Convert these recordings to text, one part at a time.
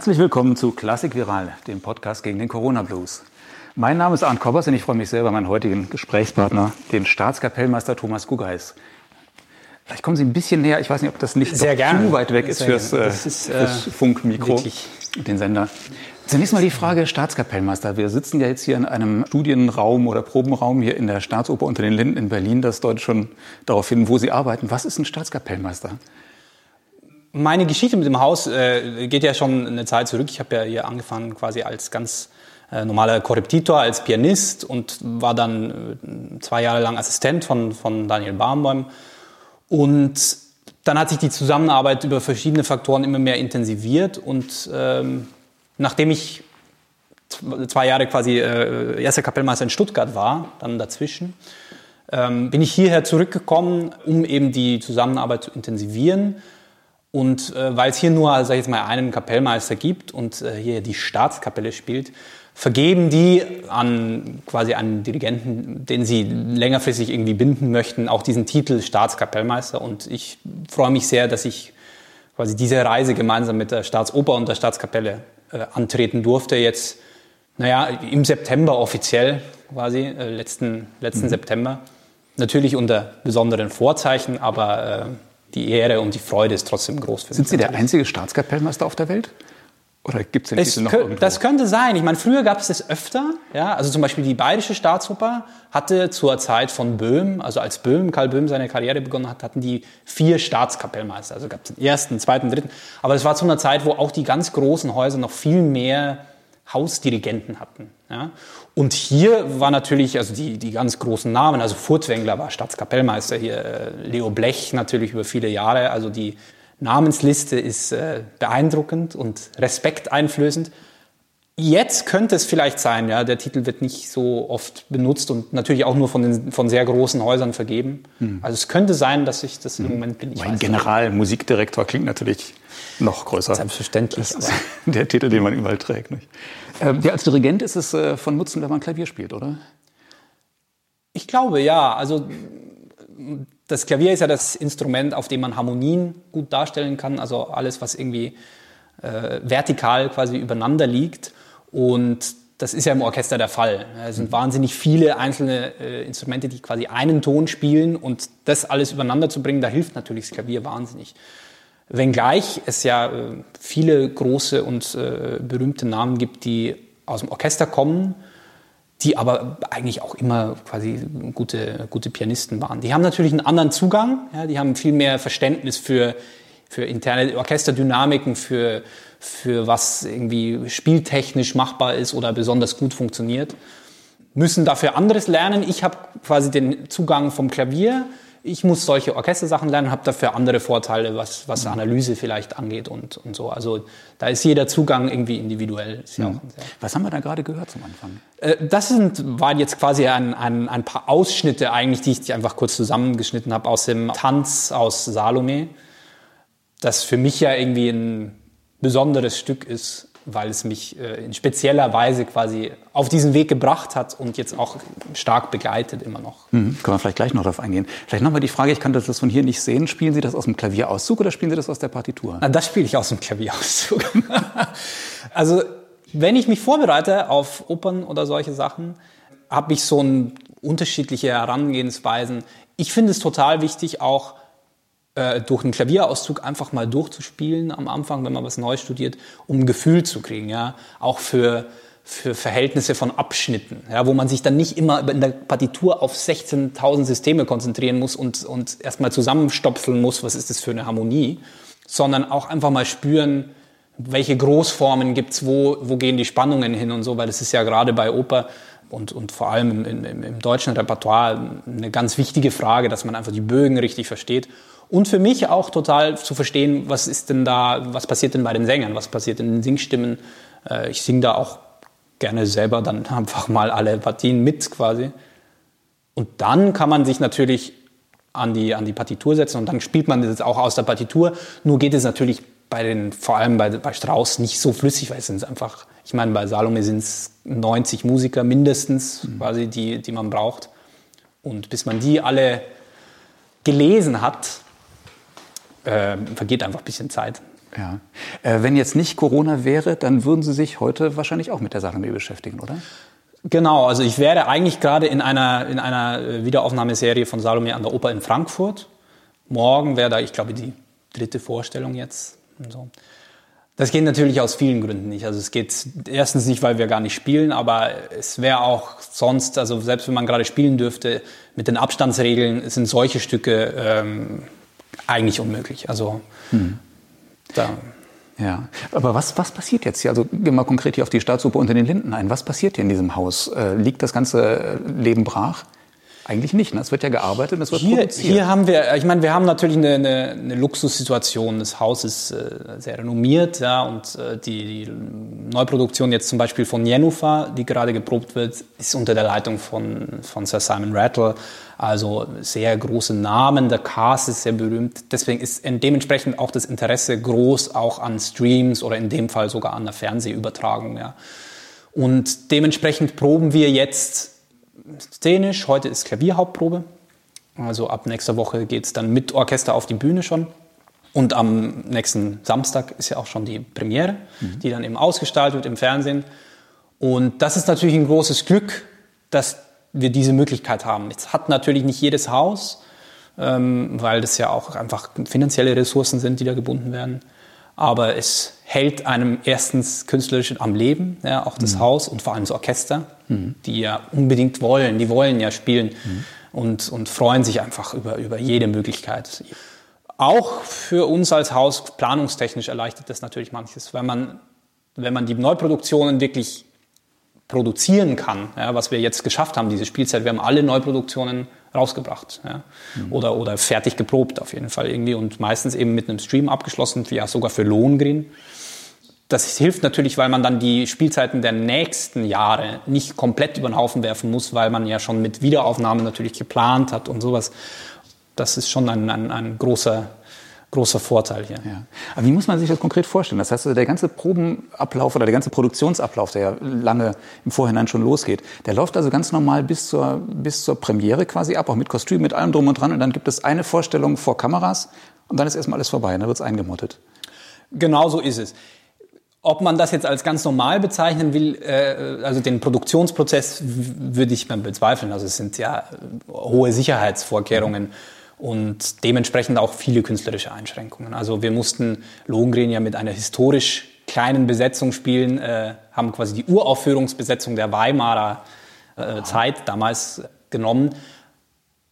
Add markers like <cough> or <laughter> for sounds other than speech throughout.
Herzlich willkommen zu Klassik Viral, dem Podcast gegen den Corona Blues. Mein Name ist Arndt Kobbers und ich freue mich sehr über meinen heutigen Gesprächspartner, den Staatskapellmeister Thomas Gugeis. Vielleicht kommen Sie ein bisschen näher, ich weiß nicht, ob das nicht sehr zu weit weg ist fürs, äh, ist, äh, fürs Funkmikro, wirklich. den Sender. Zunächst mal die Frage Staatskapellmeister. Wir sitzen ja jetzt hier in einem Studienraum oder Probenraum hier in der Staatsoper unter den Linden in Berlin. Das deutet schon darauf hin, wo Sie arbeiten. Was ist ein Staatskapellmeister? Meine Geschichte mit dem Haus äh, geht ja schon eine Zeit zurück. Ich habe ja hier angefangen quasi als ganz äh, normaler Korreptitor, als Pianist und war dann äh, zwei Jahre lang Assistent von, von Daniel Barenboim. Und dann hat sich die Zusammenarbeit über verschiedene Faktoren immer mehr intensiviert und ähm, nachdem ich zwei Jahre quasi äh, erster Kapellmeister in Stuttgart war, dann dazwischen, ähm, bin ich hierher zurückgekommen, um eben die Zusammenarbeit zu intensivieren und äh, weil es hier nur, sag ich jetzt mal, einen Kapellmeister gibt und äh, hier die Staatskapelle spielt, vergeben die an quasi einen Dirigenten, den sie längerfristig irgendwie binden möchten, auch diesen Titel Staatskapellmeister. Und ich freue mich sehr, dass ich quasi diese Reise gemeinsam mit der Staatsoper und der Staatskapelle äh, antreten durfte. Jetzt, naja, im September offiziell quasi, äh, letzten, letzten mhm. September. Natürlich unter besonderen Vorzeichen, aber äh, die Ehre und die Freude ist trotzdem groß für Sind Sie der einzige Staatskapellmeister auf der Welt? Oder gibt es den Titel noch irgendwo? Das könnte sein. Ich meine, früher gab es das öfter. Ja? Also zum Beispiel die Bayerische Staatsoper hatte zur Zeit von Böhm, also als Böhm, Karl Böhm seine Karriere begonnen hat, hatten die vier Staatskapellmeister. Also gab es den ersten, zweiten, dritten. Aber das war zu einer Zeit, wo auch die ganz großen Häuser noch viel mehr Hausdirigenten hatten. Ja? Und hier war natürlich, also die, die ganz großen Namen, also Furtwängler war Staatskapellmeister hier, äh, Leo Blech natürlich über viele Jahre, also die Namensliste ist äh, beeindruckend und respekteinflößend. Jetzt könnte es vielleicht sein, ja, der Titel wird nicht so oft benutzt und natürlich auch nur von, den, von sehr großen Häusern vergeben. Hm. Also es könnte sein, dass ich das im hm. Moment bin. Ich mein Generalmusikdirektor klingt natürlich noch größer. Selbstverständlich. Das ist <laughs> der Titel, den man überall trägt. Nicht? Ähm, ja, als Dirigent ist es äh, von Nutzen, wenn man Klavier spielt, oder? Ich glaube, ja. Also das Klavier ist ja das Instrument, auf dem man Harmonien gut darstellen kann, also alles, was irgendwie äh, vertikal quasi übereinander liegt. Und das ist ja im Orchester der Fall. Es sind wahnsinnig viele einzelne äh, Instrumente, die quasi einen Ton spielen und das alles übereinander zu bringen, da hilft natürlich das Klavier wahnsinnig. Wenngleich es ja äh, viele große und äh, berühmte Namen gibt, die aus dem Orchester kommen die aber eigentlich auch immer quasi gute, gute Pianisten waren. Die haben natürlich einen anderen Zugang, ja, die haben viel mehr Verständnis für, für interne Orchesterdynamiken, für, für was irgendwie spieltechnisch machbar ist oder besonders gut funktioniert. Müssen dafür anderes lernen. Ich habe quasi den Zugang vom Klavier ich muss solche Orchestersachen lernen, habe dafür andere Vorteile, was, was mhm. Analyse vielleicht angeht und, und so. Also da ist jeder Zugang irgendwie individuell. Ja mhm. was haben wir da gerade gehört zum Anfang? Äh, das sind, waren jetzt quasi ein, ein, ein paar Ausschnitte eigentlich, die ich einfach kurz zusammengeschnitten habe aus dem Tanz aus Salome, das für mich ja irgendwie ein besonderes Stück ist weil es mich äh, in spezieller Weise quasi auf diesen Weg gebracht hat und jetzt auch stark begleitet immer noch. Mhm. Können wir vielleicht gleich noch darauf eingehen. Vielleicht nochmal die Frage, ich kann das von hier nicht sehen. Spielen Sie das aus dem Klavierauszug oder spielen Sie das aus der Partitur? Na, das spiele ich aus dem Klavierauszug. <laughs> also wenn ich mich vorbereite auf Opern oder solche Sachen, habe ich so ein unterschiedliche Herangehensweisen. Ich finde es total wichtig, auch äh, durch einen Klavierauszug einfach mal durchzuspielen am Anfang, wenn man was Neues studiert, um ein Gefühl zu kriegen, ja, auch für für Verhältnisse von Abschnitten, ja, wo man sich dann nicht immer in der Partitur auf 16.000 Systeme konzentrieren muss und, und erstmal zusammenstopfeln muss, was ist das für eine Harmonie, sondern auch einfach mal spüren, welche Großformen gibt's, wo, wo gehen die Spannungen hin und so, weil das ist ja gerade bei Oper und, und vor allem im, im, im deutschen Repertoire eine ganz wichtige Frage, dass man einfach die Bögen richtig versteht und für mich auch total zu verstehen, was ist denn da, was passiert denn bei den Sängern, was passiert in den Singstimmen. Äh, ich singe da auch gerne selber dann <laughs> einfach mal alle Partien mit quasi. Und dann kann man sich natürlich an die, an die Partitur setzen und dann spielt man das auch aus der Partitur. Nur geht es natürlich bei den, vor allem bei, bei Strauss nicht so flüssig, weil es sind einfach, ich meine, bei Salome sind es 90 Musiker mindestens, mhm. quasi, die, die man braucht. Und bis man die alle gelesen hat, äh, vergeht einfach ein bisschen Zeit. Ja. Äh, wenn jetzt nicht Corona wäre, dann würden Sie sich heute wahrscheinlich auch mit der Sache beschäftigen, oder? Genau, also ich wäre eigentlich gerade in einer, in einer äh, Wiederaufnahmeserie von Salome an der Oper in Frankfurt. Morgen wäre da, ich glaube, die dritte Vorstellung jetzt. So. Das geht natürlich aus vielen Gründen nicht. Also es geht erstens nicht, weil wir gar nicht spielen, aber es wäre auch sonst, also selbst wenn man gerade spielen dürfte, mit den Abstandsregeln sind solche Stücke ähm, eigentlich unmöglich. Also hm. da. Ja, aber was, was passiert jetzt hier? Also gehen wir mal konkret hier auf die Staatsoper unter den Linden ein. Was passiert hier in diesem Haus? Äh, liegt das ganze Leben brach? Eigentlich nicht. Ne? Es wird ja gearbeitet und es wird hier, produziert. Hier haben wir, ich meine, wir haben natürlich eine, eine, eine Luxussituation. Das Haus ist äh, sehr renommiert, ja, und äh, die, die, Neuproduktion jetzt zum Beispiel von Jennifer, die gerade geprobt wird, ist unter der Leitung von, von Sir Simon Rattle. Also sehr große Namen, der Cast ist sehr berühmt. Deswegen ist dementsprechend auch das Interesse groß, auch an Streams oder in dem Fall sogar an der Fernsehübertragung. Ja. Und dementsprechend proben wir jetzt szenisch. Heute ist Klavierhauptprobe. Also ab nächster Woche geht es dann mit Orchester auf die Bühne schon. Und am nächsten Samstag ist ja auch schon die Premiere, mhm. die dann eben ausgestaltet wird im Fernsehen. Und das ist natürlich ein großes Glück, dass wir diese Möglichkeit haben. Jetzt hat natürlich nicht jedes Haus, ähm, weil das ja auch einfach finanzielle Ressourcen sind, die da gebunden werden. Aber es hält einem erstens künstlerisch am Leben, ja, auch das mhm. Haus und vor allem das Orchester, mhm. die ja unbedingt wollen, die wollen ja spielen mhm. und, und freuen sich einfach über, über jede Möglichkeit. Auch für uns als Haus planungstechnisch erleichtert das natürlich manches, weil man, wenn man die Neuproduktionen wirklich produzieren kann, ja, was wir jetzt geschafft haben, diese Spielzeit. Wir haben alle Neuproduktionen rausgebracht ja, mhm. oder, oder fertig geprobt auf jeden Fall irgendwie und meistens eben mit einem Stream abgeschlossen, ja sogar für Lohengrin. Das hilft natürlich, weil man dann die Spielzeiten der nächsten Jahre nicht komplett über den Haufen werfen muss, weil man ja schon mit Wiederaufnahmen natürlich geplant hat und sowas. Das ist schon ein, ein, ein großer großer Vorteil hier. Ja. Aber wie muss man sich das konkret vorstellen? Das heißt, also der ganze Probenablauf oder der ganze Produktionsablauf, der ja lange im Vorhinein schon losgeht, der läuft also ganz normal bis zur, bis zur Premiere quasi ab, auch mit Kostüm, mit allem drum und dran. Und dann gibt es eine Vorstellung vor Kameras und dann ist erstmal alles vorbei, dann wird es eingemottet. Genau so ist es. Ob man das jetzt als ganz normal bezeichnen will, äh, also den Produktionsprozess würde ich mal bezweifeln. Also es sind ja hohe Sicherheitsvorkehrungen. Mhm und dementsprechend auch viele künstlerische Einschränkungen. Also wir mussten Lohengrin ja mit einer historisch kleinen Besetzung spielen, äh, haben quasi die Uraufführungsbesetzung der Weimarer äh, Zeit damals genommen,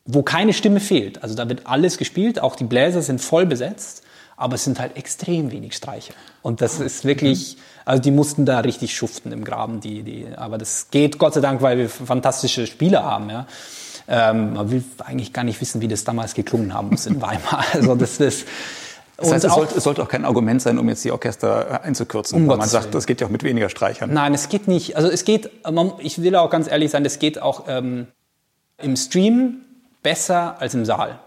wo keine Stimme fehlt. Also da wird alles gespielt, auch die Bläser sind voll besetzt, aber es sind halt extrem wenig Streicher. Und das ist wirklich, also die mussten da richtig schuften im Graben, die, die, aber das geht Gott sei Dank, weil wir fantastische Spieler haben, ja. Ähm, man will eigentlich gar nicht wissen, wie das damals geklungen haben muss in <laughs> Weimar. Also das ist das heißt, es sollte, es sollte, auch kein Argument sein, um jetzt die Orchester äh, einzukürzen, um weil man sagt, das geht ja auch mit weniger Streichern. Nein, es geht nicht. Also es geht, ich will auch ganz ehrlich sein, es geht auch ähm, im Stream besser als im Saal.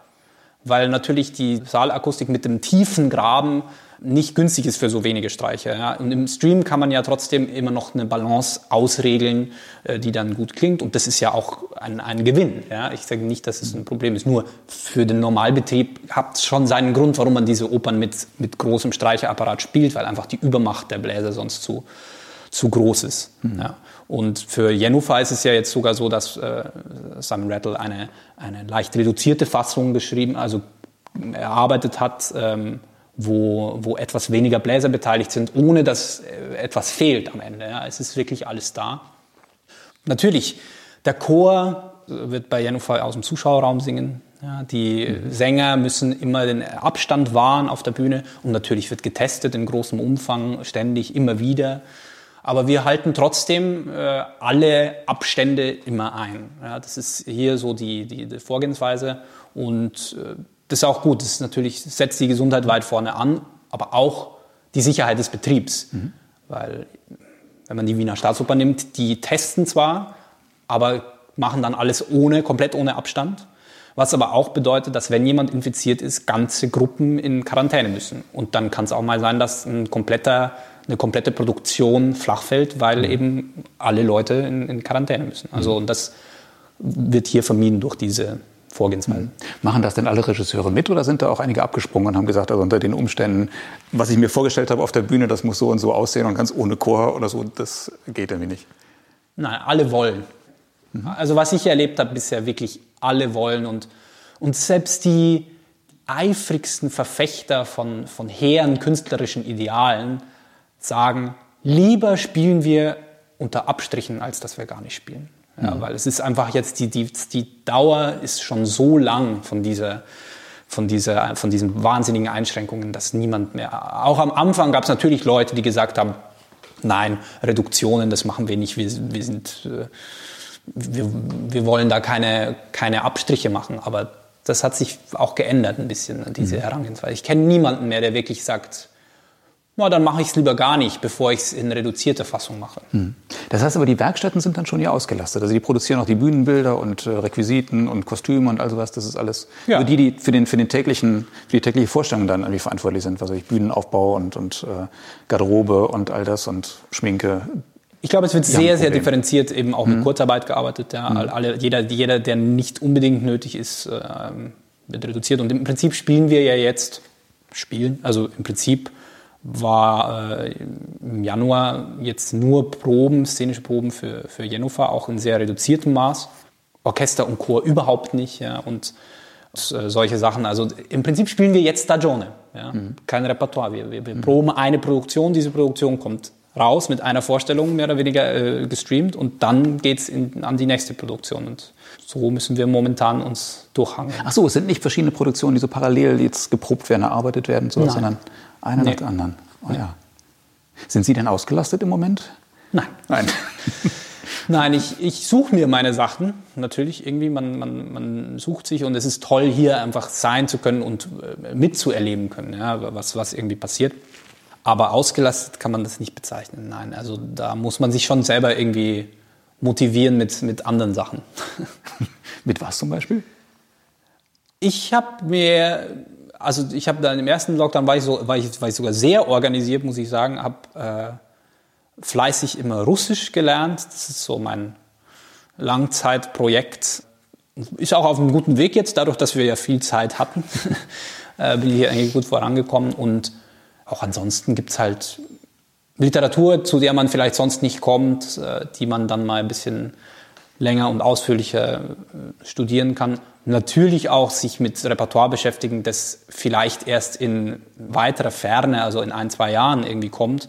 Weil natürlich die Saalakustik mit dem tiefen Graben nicht günstig ist für so wenige Streicher. Ja. Und im Stream kann man ja trotzdem immer noch eine Balance ausregeln, äh, die dann gut klingt. Und das ist ja auch ein, ein Gewinn. Ja. Ich sage nicht, dass es ein Problem ist. Nur für den Normalbetrieb hat es schon seinen Grund, warum man diese Opern mit, mit großem Streicherapparat spielt, weil einfach die Übermacht der Bläser sonst zu, zu groß ist. Mhm. Ja. Und für Jennifer ist es ja jetzt sogar so, dass äh, Simon Rattle eine, eine leicht reduzierte Fassung beschrieben, also erarbeitet hat, ähm, wo, wo etwas weniger Bläser beteiligt sind, ohne dass äh, etwas fehlt am Ende. Ja. Es ist wirklich alles da. Natürlich, der Chor wird bei Jennifer aus dem Zuschauerraum singen. Ja, die mhm. Sänger müssen immer den Abstand wahren auf der Bühne und natürlich wird getestet in großem Umfang, ständig, immer wieder. Aber wir halten trotzdem äh, alle Abstände immer ein. Ja, das ist hier so die, die, die Vorgehensweise und äh, das ist auch gut. Das ist natürlich setzt die Gesundheit weit vorne an, aber auch die Sicherheit des Betriebs. Mhm. Weil, wenn man die Wiener Staatsoper nimmt, die testen zwar, aber machen dann alles ohne, komplett ohne Abstand. Was aber auch bedeutet, dass wenn jemand infiziert ist, ganze Gruppen in Quarantäne müssen. Und dann kann es auch mal sein, dass ein kompletter, eine komplette Produktion flach fällt, weil mhm. eben alle Leute in, in Quarantäne müssen. Also mhm. und das wird hier vermieden durch diese Vorgehensweise. Mhm. Machen das denn alle Regisseure mit oder sind da auch einige abgesprungen und haben gesagt, also unter den Umständen, was ich mir vorgestellt habe auf der Bühne, das muss so und so aussehen und ganz ohne Chor oder so, das geht irgendwie nicht? Nein, alle wollen. Mhm. Also was ich erlebt habe bisher, wirklich alle wollen und, und selbst die eifrigsten Verfechter von, von hehren künstlerischen Idealen sagen, lieber spielen wir unter Abstrichen, als dass wir gar nicht spielen. Ja, mhm. Weil es ist einfach jetzt, die, die, die Dauer ist schon so lang von dieser, von, dieser, von diesen wahnsinnigen Einschränkungen, dass niemand mehr. Auch am Anfang gab es natürlich Leute, die gesagt haben, nein, Reduktionen, das machen wir nicht, wir, wir sind, äh, wir, wir wollen da keine, keine Abstriche machen. Aber das hat sich auch geändert ein bisschen, diese mhm. Herangehensweise. Ich kenne niemanden mehr, der wirklich sagt, na, dann mache ich es lieber gar nicht, bevor ich es in reduzierter Fassung mache. Hm. Das heißt aber, die Werkstätten sind dann schon hier ausgelastet. Also die produzieren auch die Bühnenbilder und äh, Requisiten und Kostüme und all sowas. Das ist alles ja. für die, die für den, für den täglichen, für die tägliche Vorstellung dann irgendwie verantwortlich sind. Weiß ich, Bühnenaufbau und, und äh, Garderobe und all das und Schminke. Ich glaube, es wird sehr, sehr differenziert eben auch mhm. mit Kurzarbeit gearbeitet. Ja. Mhm. Alle, jeder, jeder, der nicht unbedingt nötig ist, ähm, wird reduziert. Und im Prinzip spielen wir ja jetzt, spielen, also im Prinzip war äh, im Januar jetzt nur Proben, szenische Proben für, für Jennifer, auch in sehr reduziertem Maß. Orchester und Chor überhaupt nicht. Ja. Und, und äh, solche Sachen. Also im Prinzip spielen wir jetzt Stagione. Ja. Mhm. Kein Repertoire. Wir, wir, wir mhm. proben eine Produktion, diese Produktion kommt raus mit einer Vorstellung mehr oder weniger äh, gestreamt und dann geht es an die nächste Produktion. Und so müssen wir momentan uns durchhangen. Ach so, es sind nicht verschiedene Produktionen, die so parallel jetzt geprobt werden, erarbeitet werden, so, sondern eine nee. nach der anderen. Oh, ja. Sind Sie denn ausgelastet im Moment? Nein. Nein. <laughs> Nein, ich, ich suche mir meine Sachen. Natürlich, irgendwie, man, man, man sucht sich und es ist toll, hier einfach sein zu können und äh, mitzuerleben können, ja, was, was irgendwie passiert. Aber ausgelastet kann man das nicht bezeichnen. Nein, also da muss man sich schon selber irgendwie motivieren mit, mit anderen Sachen. <laughs> mit was zum Beispiel? Ich habe mir, also ich habe da im ersten Lockdown war ich, so, war ich, war ich sogar sehr organisiert, muss ich sagen, habe äh, fleißig immer Russisch gelernt. Das ist so mein Langzeitprojekt. Ist auch auf einem guten Weg jetzt, dadurch, dass wir ja viel Zeit hatten, <laughs> äh, bin ich hier eigentlich gut vorangekommen und auch ansonsten gibt es halt Literatur, zu der man vielleicht sonst nicht kommt, äh, die man dann mal ein bisschen länger und ausführlicher äh, studieren kann. Natürlich auch sich mit Repertoire beschäftigen, das vielleicht erst in weiterer Ferne, also in ein, zwei Jahren irgendwie kommt.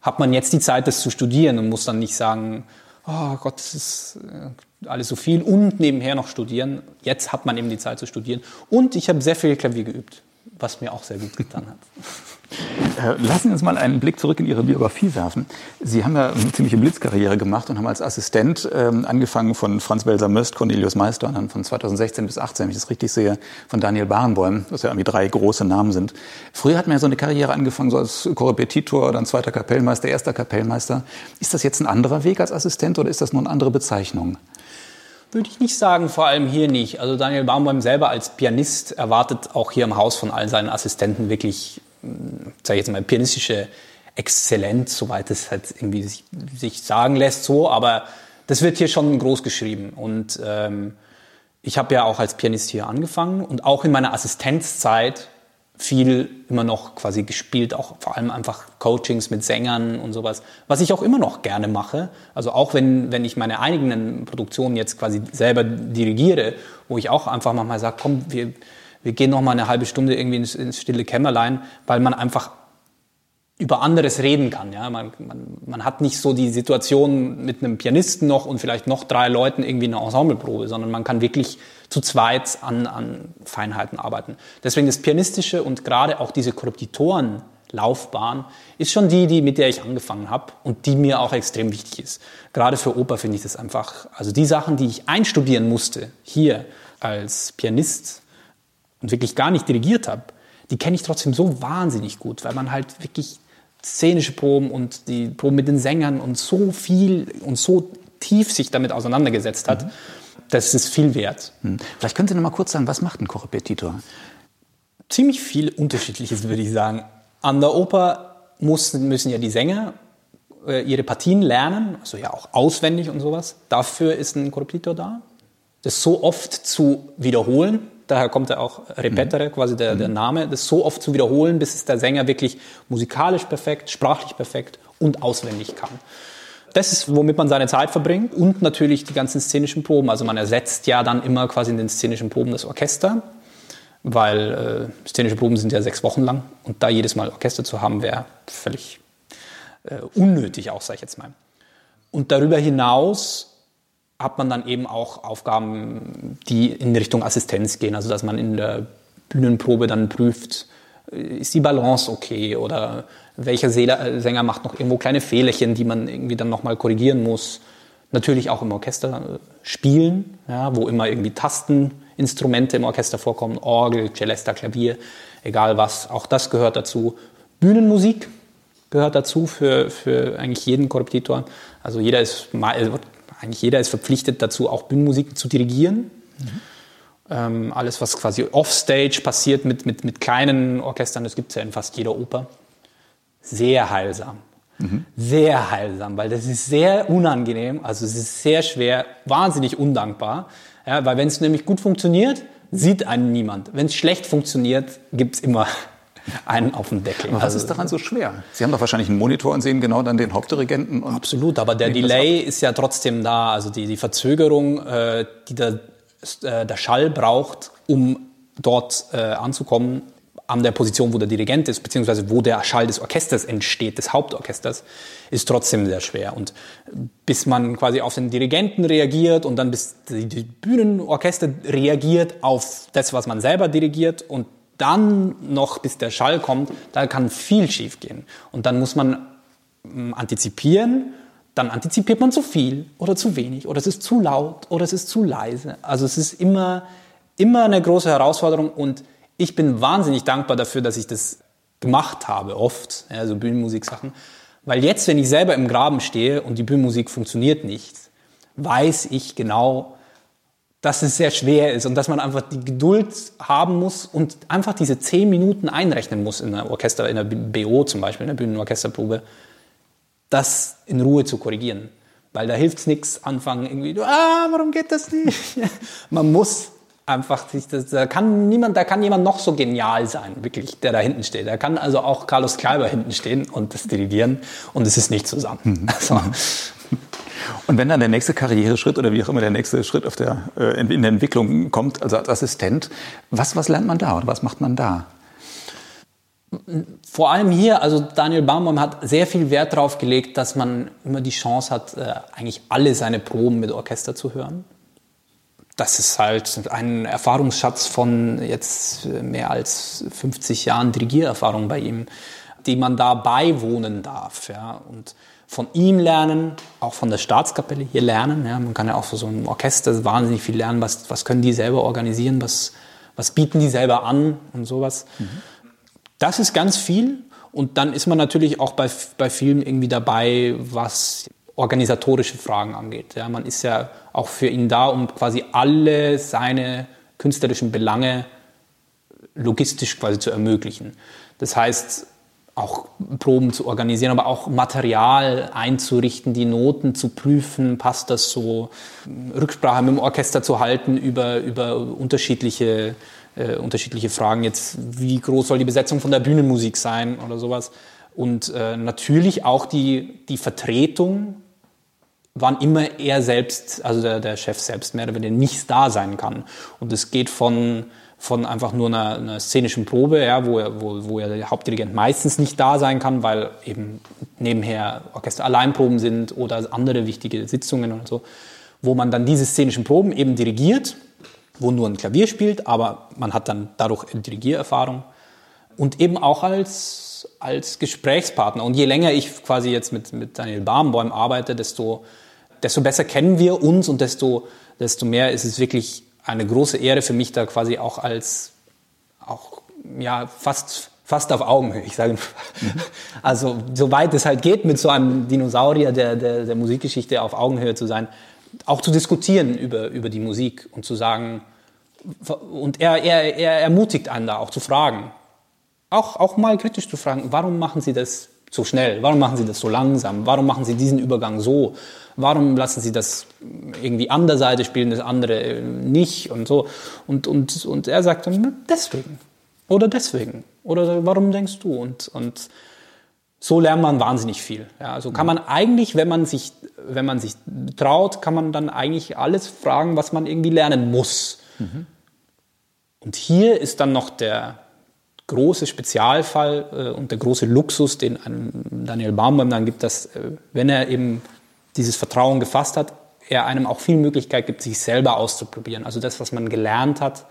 Hat man jetzt die Zeit, das zu studieren und muss dann nicht sagen, oh Gott, das ist äh, alles so viel und nebenher noch studieren. Jetzt hat man eben die Zeit zu studieren. Und ich habe sehr viel Klavier geübt, was mir auch sehr gut getan hat. <laughs> Äh, lassen Sie uns mal einen Blick zurück in Ihre Biografie werfen. Sie haben ja eine ziemliche Blitzkarriere gemacht und haben als Assistent ähm, angefangen von Franz Welser Möst, Cornelius Meister und dann von 2016 bis 2018, wenn ich das richtig sehe, von Daniel Barenboim, was ja irgendwie drei große Namen sind. Früher hat man ja so eine Karriere angefangen, so als Korrepetitor, dann zweiter Kapellmeister, erster Kapellmeister. Ist das jetzt ein anderer Weg als Assistent oder ist das nur eine andere Bezeichnung? Würde ich nicht sagen, vor allem hier nicht. Also Daniel Baumheim selber als Pianist erwartet auch hier im Haus von all seinen Assistenten wirklich sage ich jetzt mal, pianistische Exzellenz, soweit es halt irgendwie sich, sich, sagen lässt, so, aber das wird hier schon groß geschrieben. Und ähm, ich habe ja auch als Pianist hier angefangen und auch in meiner Assistenzzeit viel immer noch quasi gespielt, auch vor allem einfach Coachings mit Sängern und sowas, was ich auch immer noch gerne mache. Also auch wenn, wenn ich meine eigenen Produktionen jetzt quasi selber dirigiere, wo ich auch einfach manchmal sage, komm, wir, wir gehen noch mal eine halbe Stunde irgendwie ins, ins stille Kämmerlein, weil man einfach über anderes reden kann. Ja? Man, man, man hat nicht so die Situation mit einem Pianisten noch und vielleicht noch drei Leuten irgendwie eine Ensembleprobe, sondern man kann wirklich zu zweit an, an Feinheiten arbeiten. Deswegen das Pianistische und gerade auch diese Korreptitorenlaufbahn ist schon die, die, mit der ich angefangen habe und die mir auch extrem wichtig ist. Gerade für Oper finde ich das einfach, also die Sachen, die ich einstudieren musste, hier als Pianist, und wirklich gar nicht dirigiert habe, die kenne ich trotzdem so wahnsinnig gut, weil man halt wirklich szenische Proben und die Proben mit den Sängern und so viel und so tief sich damit auseinandergesetzt hat, mhm. Das ist viel wert. Mhm. Vielleicht können Sie noch mal kurz sagen, was macht ein Korrepetitor? Ziemlich viel Unterschiedliches, würde ich sagen. An der Oper muss, müssen ja die Sänger äh, ihre Partien lernen, also ja auch auswendig und sowas. Dafür ist ein Korrepetitor da. Das so oft zu wiederholen, daher kommt ja auch Repetere, mhm. quasi der, der mhm. Name, das so oft zu wiederholen, bis es der Sänger wirklich musikalisch perfekt, sprachlich perfekt und auswendig kann. Das ist, womit man seine Zeit verbringt und natürlich die ganzen szenischen Proben. Also man ersetzt ja dann immer quasi in den szenischen Proben das Orchester, weil äh, szenische Proben sind ja sechs Wochen lang und da jedes Mal Orchester zu haben, wäre völlig äh, unnötig auch, sage ich jetzt mal. Und darüber hinaus hat man dann eben auch Aufgaben, die in Richtung Assistenz gehen. Also dass man in der Bühnenprobe dann prüft, äh, ist die Balance okay oder welcher Sänger macht noch irgendwo kleine Fehlerchen, die man irgendwie dann nochmal korrigieren muss. Natürlich auch im Orchester äh, spielen, ja, wo immer irgendwie Tasteninstrumente im Orchester vorkommen, Orgel, Celesta, Klavier, egal was, auch das gehört dazu. Bühnenmusik gehört dazu für, für eigentlich jeden Korrepetitor. Also jeder ist, eigentlich jeder ist verpflichtet dazu, auch Bühnenmusik zu dirigieren. Mhm. Ähm, alles, was quasi offstage passiert mit, mit, mit kleinen Orchestern, das gibt es ja in fast jeder Oper. Sehr heilsam. Mhm. Sehr heilsam, weil das ist sehr unangenehm, also es ist sehr schwer, wahnsinnig undankbar. Ja, weil wenn es nämlich gut funktioniert, sieht einen niemand. Wenn es schlecht funktioniert, gibt es immer <laughs> einen auf den Deckel. Aber was also, ist daran so schwer? Sie haben doch wahrscheinlich einen Monitor und sehen genau dann den Hauptdirigenten. absolut, aber der Delay ist ja trotzdem da. Also die, die Verzögerung, äh, die der, äh, der Schall braucht, um dort äh, anzukommen, an der Position, wo der Dirigent ist, beziehungsweise wo der Schall des Orchesters entsteht, des Hauptorchesters, ist trotzdem sehr schwer. Und bis man quasi auf den Dirigenten reagiert und dann bis die Bühnenorchester reagiert auf das, was man selber dirigiert und dann noch bis der Schall kommt, da kann viel schief gehen. Und dann muss man mm, antizipieren, dann antizipiert man zu viel oder zu wenig oder es ist zu laut oder es ist zu leise. Also es ist immer, immer eine große Herausforderung und ich bin wahnsinnig dankbar dafür, dass ich das gemacht habe, oft, ja, so Bühnenmusik-Sachen. Weil jetzt, wenn ich selber im Graben stehe und die Bühnenmusik funktioniert nicht, weiß ich genau, dass es sehr schwer ist und dass man einfach die Geduld haben muss und einfach diese zehn Minuten einrechnen muss in der Orchester, in der BO zum Beispiel, in der Bühnenorchesterprobe, das in Ruhe zu korrigieren. Weil da hilft es nichts, anfangen irgendwie, ah, warum geht das nicht? <laughs> man muss einfach sich das, da kann niemand, da kann jemand noch so genial sein, wirklich, der da hinten steht. Da kann also auch Carlos Kleiber hinten stehen und das dirigieren und es ist nicht zusammen. Mhm. <laughs> Also. Und wenn dann der nächste Karriereschritt oder wie auch immer der nächste Schritt auf der, äh, in der Entwicklung kommt, also als Assistent, was, was lernt man da oder was macht man da? Vor allem hier, also Daniel Baumbaum hat sehr viel Wert darauf gelegt, dass man immer die Chance hat, äh, eigentlich alle seine Proben mit Orchester zu hören das ist halt ein Erfahrungsschatz von jetzt mehr als 50 Jahren Dirigiererfahrung bei ihm, die man da beiwohnen darf. Ja. Und von ihm lernen, auch von der Staatskapelle hier lernen. Ja. Man kann ja auch für so ein Orchester wahnsinnig viel lernen, was, was können die selber organisieren, was, was bieten die selber an und sowas. Mhm. Das ist ganz viel. Und dann ist man natürlich auch bei, bei vielen irgendwie dabei, was organisatorische Fragen angeht. Ja, man ist ja auch für ihn da, um quasi alle seine künstlerischen Belange logistisch quasi zu ermöglichen. Das heißt, auch Proben zu organisieren, aber auch Material einzurichten, die Noten zu prüfen, passt das so, Rücksprache mit dem Orchester zu halten über, über unterschiedliche, äh, unterschiedliche Fragen. Jetzt, wie groß soll die Besetzung von der Bühnenmusik sein oder sowas. Und äh, natürlich auch die, die Vertretung wann immer er selbst, also der, der Chef selbst mehr oder weniger nicht da sein kann. Und es geht von, von einfach nur einer, einer szenischen Probe, ja, wo, er, wo, wo er der Hauptdirigent meistens nicht da sein kann, weil eben nebenher Orchester-Alleinproben sind oder andere wichtige Sitzungen und so, wo man dann diese szenischen Proben eben dirigiert, wo nur ein Klavier spielt, aber man hat dann dadurch Dirigiererfahrung und eben auch als, als Gesprächspartner. Und je länger ich quasi jetzt mit, mit Daniel Barmbäum arbeite, desto desto besser kennen wir uns und desto, desto mehr ist es wirklich eine große Ehre für mich, da quasi auch als, auch, ja, fast, fast auf Augenhöhe. Ich sage, also, soweit es halt geht, mit so einem Dinosaurier der, der, der Musikgeschichte auf Augenhöhe zu sein, auch zu diskutieren über, über die Musik und zu sagen, und er, er, er ermutigt einen da auch zu fragen. Auch, auch mal kritisch zu fragen, warum machen Sie das so schnell? Warum machen Sie das so langsam? Warum machen Sie diesen Übergang so? Warum lassen Sie das irgendwie an der Seite spielen, das andere äh, nicht und so? Und, und, und er sagt dann, deswegen. Oder deswegen. Oder warum denkst du? Und, und so lernt man wahnsinnig viel. Ja, also kann man eigentlich, wenn man sich, wenn man sich traut, kann man dann eigentlich alles fragen, was man irgendwie lernen muss. Mhm. Und hier ist dann noch der große Spezialfall äh, und der große Luxus, den Daniel Baumbaum dann gibt, dass äh, wenn er eben dieses Vertrauen gefasst hat, er einem auch viel Möglichkeit gibt, sich selber auszuprobieren. Also das, was man gelernt hat,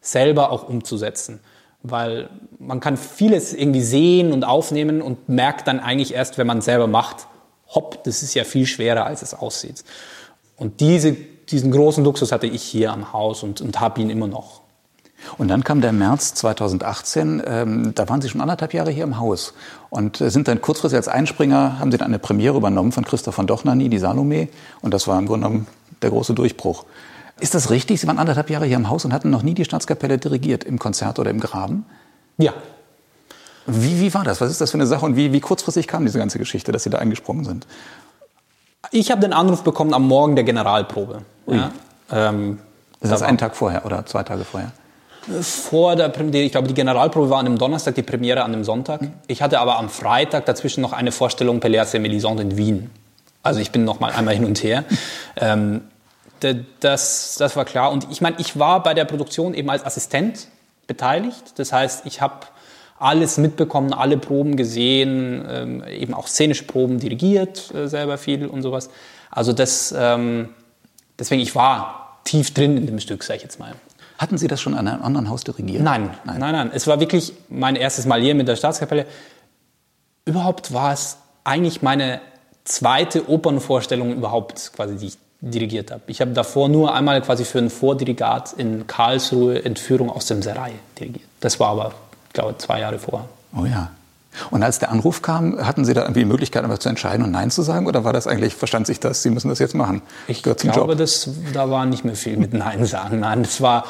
selber auch umzusetzen. Weil man kann vieles irgendwie sehen und aufnehmen und merkt dann eigentlich erst, wenn man selber macht, hopp, das ist ja viel schwerer, als es aussieht. Und diese, diesen großen Luxus hatte ich hier am Haus und, und habe ihn immer noch. Und dann kam der März 2018, ähm, da waren Sie schon anderthalb Jahre hier im Haus und äh, sind dann kurzfristig als Einspringer, haben Sie dann eine Premiere übernommen von Christoph von Dochnani, die Salome. Und das war im Grunde genommen der große Durchbruch. Ist das richtig? Sie waren anderthalb Jahre hier im Haus und hatten noch nie die Staatskapelle dirigiert, im Konzert oder im Graben? Ja. Wie, wie war das? Was ist das für eine Sache und wie, wie kurzfristig kam diese ganze Geschichte, dass Sie da eingesprungen sind? Ich habe den Anruf bekommen am Morgen der Generalprobe. Ja. Ähm, ist das einen Tag vorher oder zwei Tage vorher? Vor der Premiere, ich glaube, die Generalprobe war an einem Donnerstag, die Premiere an einem Sonntag. Ich hatte aber am Freitag dazwischen noch eine Vorstellung Pelléas et Mélisande in Wien. Also ich bin noch mal einmal hin und her. <laughs> ähm, das, das war klar. Und ich meine, ich war bei der Produktion eben als Assistent beteiligt. Das heißt, ich habe alles mitbekommen, alle Proben gesehen, ähm, eben auch szenische Proben dirigiert, äh, selber viel und sowas. Also das, ähm, deswegen, ich war tief drin in dem Stück, sag ich jetzt mal. Hatten Sie das schon an einem anderen Haus dirigiert? Nein, nein, nein, nein. Es war wirklich mein erstes Mal hier mit der Staatskapelle. Überhaupt war es eigentlich meine zweite Opernvorstellung überhaupt, quasi, die ich dirigiert habe. Ich habe davor nur einmal quasi für ein Vordirigat in Karlsruhe Entführung aus dem Serai dirigiert. Das war aber ich glaube, zwei Jahre vor. Oh ja. Und als der Anruf kam, hatten Sie da irgendwie die Möglichkeit, einfach zu entscheiden und Nein zu sagen? Oder war das eigentlich, verstand sich das, Sie müssen das jetzt machen? Ich glaube, das, da war nicht mehr viel mit Nein sagen. Nein, das war,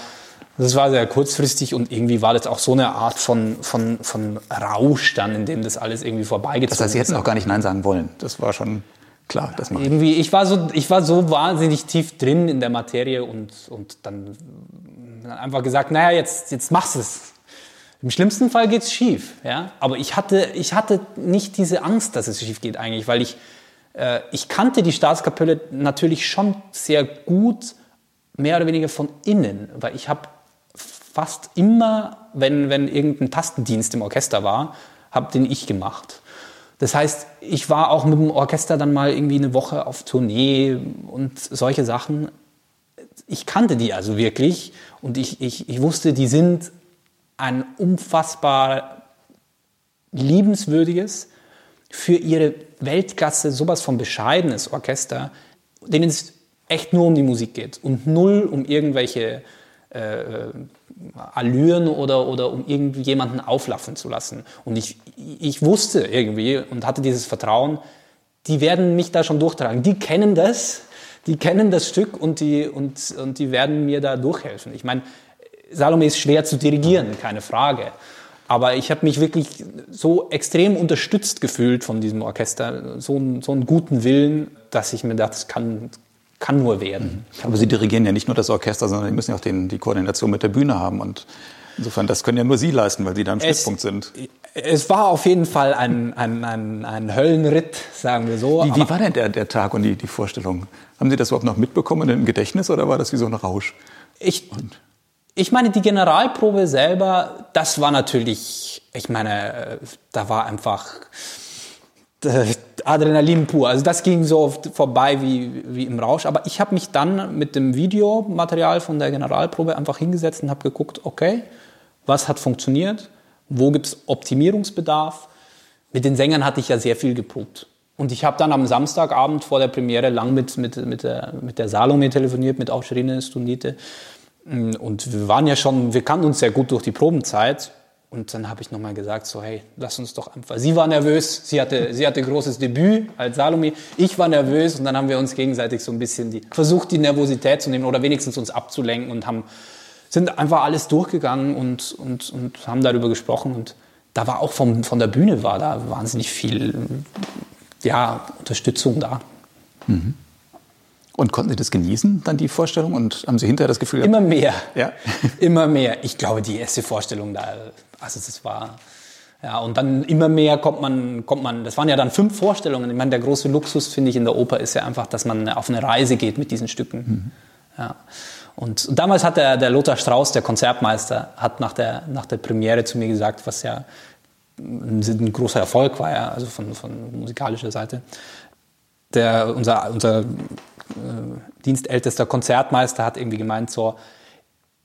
das war sehr kurzfristig und irgendwie war das auch so eine Art von, von, von Rausch dann, in dem das alles irgendwie vorbeigezogen ist. Das heißt, Sie hätten auch gar nicht Nein sagen wollen. Das war schon klar. Das macht irgendwie, ich war, so, ich war so wahnsinnig tief drin in der Materie und, und dann einfach gesagt, naja, jetzt, jetzt machst es. Im schlimmsten Fall geht's schief, ja. Aber ich hatte, ich hatte nicht diese Angst, dass es schief geht eigentlich, weil ich, äh, ich kannte die Staatskapelle natürlich schon sehr gut, mehr oder weniger von innen, weil ich habe fast immer, wenn, wenn irgendein Tastendienst im Orchester war, habe den ich gemacht. Das heißt, ich war auch mit dem Orchester dann mal irgendwie eine Woche auf Tournee und solche Sachen. Ich kannte die also wirklich und ich, ich, ich wusste, die sind ein unfassbar liebenswürdiges, für ihre Weltklasse sowas von bescheidenes Orchester, denen es echt nur um die Musik geht und null um irgendwelche äh, Allüren oder, oder um irgendwie jemanden auflaffen zu lassen. Und ich, ich wusste irgendwie und hatte dieses Vertrauen, die werden mich da schon durchtragen. Die kennen das, die kennen das Stück und die, und, und die werden mir da durchhelfen. Ich meine, Salome ist schwer zu dirigieren, keine Frage. Aber ich habe mich wirklich so extrem unterstützt gefühlt von diesem Orchester, so, so einen guten Willen, dass ich mir dachte, das kann, kann nur werden. Mhm. Aber Sie dirigieren ja nicht nur das Orchester, sondern Sie müssen ja auch den, die Koordination mit der Bühne haben. Und insofern, das können ja nur Sie leisten, weil Sie da im es, Schnittpunkt sind. Es war auf jeden Fall ein, ein, ein, ein Höllenritt, sagen wir so. Wie, wie war denn der, der Tag und die, die Vorstellung? Haben Sie das überhaupt noch mitbekommen im Gedächtnis oder war das wie so ein Rausch? Ich, und ich meine, die Generalprobe selber, das war natürlich, ich meine, da war einfach äh, Adrenalin pur. Also das ging so vorbei wie, wie im Rausch. Aber ich habe mich dann mit dem Videomaterial von der Generalprobe einfach hingesetzt und habe geguckt, okay, was hat funktioniert, wo gibt es Optimierungsbedarf. Mit den Sängern hatte ich ja sehr viel geprobt. Und ich habe dann am Samstagabend vor der Premiere lang mit, mit, mit, der, mit der Salome telefoniert, mit Aucherine Stundite. Mm, und wir waren ja schon, wir kannten uns sehr gut durch die Probenzeit. Und dann habe ich nochmal gesagt, so hey, lass uns doch einfach. Sie war nervös, sie hatte, sie hatte großes Debüt als Salome. Ich war nervös und dann haben wir uns gegenseitig so ein bisschen die, versucht, die Nervosität zu nehmen oder wenigstens uns abzulenken und haben, sind einfach alles durchgegangen und, und, und haben darüber gesprochen. Und da war auch vom, von der Bühne war da wahnsinnig viel, ja, Unterstützung da. Mhm. Und konnten Sie das genießen, dann die Vorstellung? Und haben Sie hinterher das Gefühl? Immer mehr. Ja. immer mehr. Ich glaube, die erste Vorstellung da, also das war, ja, und dann immer mehr kommt man, kommt man, das waren ja dann fünf Vorstellungen. Ich meine, der große Luxus, finde ich, in der Oper ist ja einfach, dass man auf eine Reise geht mit diesen Stücken. Mhm. Ja. Und, und, damals hat der, der Lothar Strauß, der Konzertmeister, hat nach der, nach der Premiere zu mir gesagt, was ja ein, ein großer Erfolg war, ja, also von, von musikalischer Seite. Der, unser, unser äh, dienstältester Konzertmeister hat irgendwie gemeint so,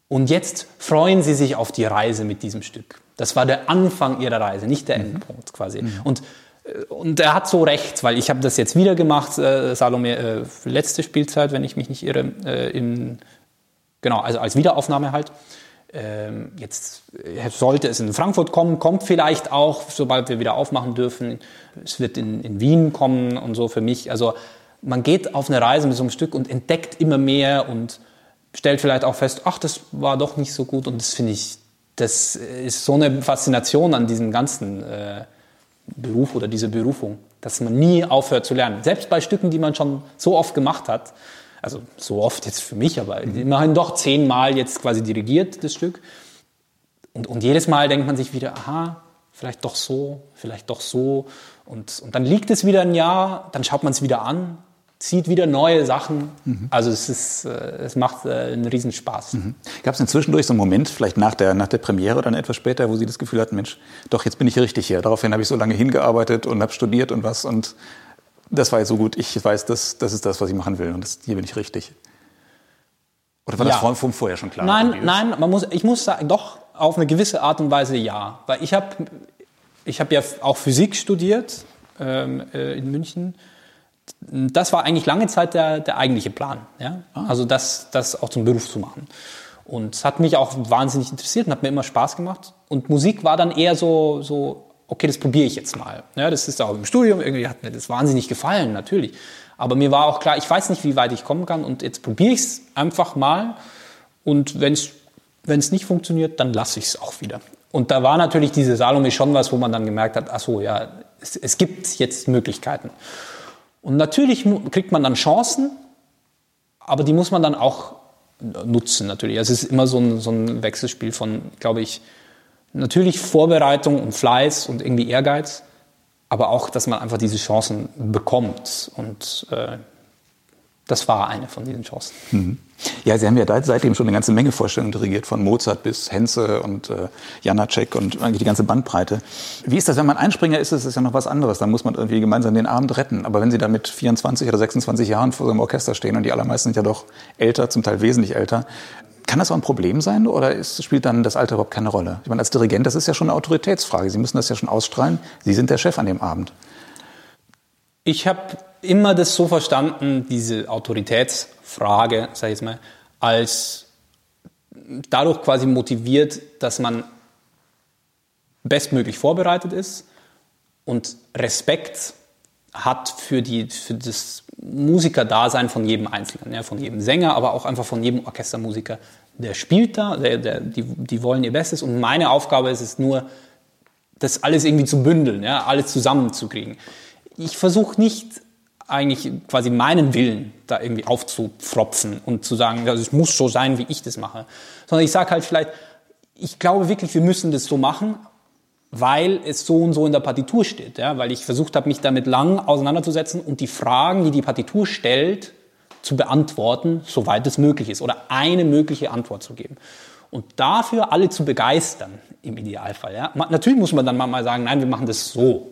und jetzt freuen Sie sich auf die Reise mit diesem Stück. Das war der Anfang Ihrer Reise, nicht der mhm. Endpunkt quasi. Mhm. Und, äh, und er hat so recht, weil ich habe das jetzt wieder gemacht, äh, Salome, äh, letzte Spielzeit, wenn ich mich nicht irre, äh, in, genau, also als Wiederaufnahme halt. Ähm, jetzt äh, sollte es in Frankfurt kommen, kommt vielleicht auch, sobald wir wieder aufmachen dürfen. Es wird in, in Wien kommen und so für mich. Also man geht auf eine Reise mit so einem Stück und entdeckt immer mehr und stellt vielleicht auch fest, ach, das war doch nicht so gut und das finde ich das ist so eine Faszination an diesem ganzen äh, Beruf oder diese Berufung, dass man nie aufhört zu lernen. Selbst bei Stücken, die man schon so oft gemacht hat, also so oft jetzt für mich, aber immerhin doch zehnmal jetzt quasi dirigiert, das Stück. Und, und jedes Mal denkt man sich wieder, aha, vielleicht doch so, vielleicht doch so. Und, und dann liegt es wieder ein Jahr, dann schaut man es wieder an, sieht wieder neue Sachen. Mhm. Also es, ist, äh, es macht äh, einen Riesenspaß. Mhm. Gab es inzwischendurch so einen Moment, vielleicht nach der, nach der Premiere oder etwas später, wo Sie das Gefühl hatten, Mensch, doch, jetzt bin ich richtig hier. Daraufhin habe ich so lange hingearbeitet und habe studiert und was und das war jetzt so gut. Ich weiß, das, das ist das, was ich machen will und das, hier bin ich richtig. Oder war ja. das von vorher schon klar? Nein, nein, man muss, ich muss sagen, doch, auf eine gewisse Art und Weise ja. Weil ich habe ich hab ja auch Physik studiert ähm, äh, in München das war eigentlich lange Zeit der, der eigentliche Plan. Ja? Also das, das auch zum Beruf zu machen. Und es hat mich auch wahnsinnig interessiert und hat mir immer Spaß gemacht. Und Musik war dann eher so, so okay, das probiere ich jetzt mal. Ja, das ist auch im Studium, irgendwie hat mir das wahnsinnig gefallen, natürlich. Aber mir war auch klar, ich weiß nicht, wie weit ich kommen kann und jetzt probiere ich es einfach mal. Und wenn es nicht funktioniert, dann lasse ich es auch wieder. Und da war natürlich diese Salome schon was, wo man dann gemerkt hat, ach so, ja, es, es gibt jetzt Möglichkeiten. Und natürlich kriegt man dann Chancen, aber die muss man dann auch nutzen natürlich. Es ist immer so ein, so ein Wechselspiel von, glaube ich, natürlich Vorbereitung und Fleiß und irgendwie Ehrgeiz, aber auch, dass man einfach diese Chancen bekommt. Und äh, das war eine von diesen Chancen. Mhm. Ja, Sie haben ja seitdem schon eine ganze Menge Vorstellungen dirigiert, von Mozart bis Henze und äh, Janacek und eigentlich die ganze Bandbreite. Wie ist das, wenn man Einspringer ist, ist es ja noch was anderes. Da muss man irgendwie gemeinsam den Abend retten. Aber wenn Sie da mit 24 oder 26 Jahren vor so einem Orchester stehen und die allermeisten sind ja doch älter, zum Teil wesentlich älter, kann das auch ein Problem sein oder ist, spielt dann das Alter überhaupt keine Rolle? Ich meine, als Dirigent, das ist ja schon eine Autoritätsfrage. Sie müssen das ja schon ausstrahlen. Sie sind der Chef an dem Abend. Ich habe immer das so verstanden, diese Autoritätsfrage, sage ich jetzt mal, als dadurch quasi motiviert, dass man bestmöglich vorbereitet ist und Respekt hat für, die, für das Musikerdasein von jedem Einzelnen, ja, von jedem Sänger, aber auch einfach von jedem Orchestermusiker. Der spielt da, der, der, die, die wollen ihr Bestes und meine Aufgabe ist es nur, das alles irgendwie zu bündeln, ja, alles zusammenzukriegen ich versuche nicht eigentlich quasi meinen Willen da irgendwie aufzupfropfen und zu sagen, ja, es muss so sein, wie ich das mache. Sondern ich sage halt vielleicht, ich glaube wirklich, wir müssen das so machen, weil es so und so in der Partitur steht. Ja? Weil ich versucht habe, mich damit lang auseinanderzusetzen und die Fragen, die die Partitur stellt, zu beantworten, soweit es möglich ist. Oder eine mögliche Antwort zu geben. Und dafür alle zu begeistern, im Idealfall. Ja? Natürlich muss man dann mal sagen, nein, wir machen das so.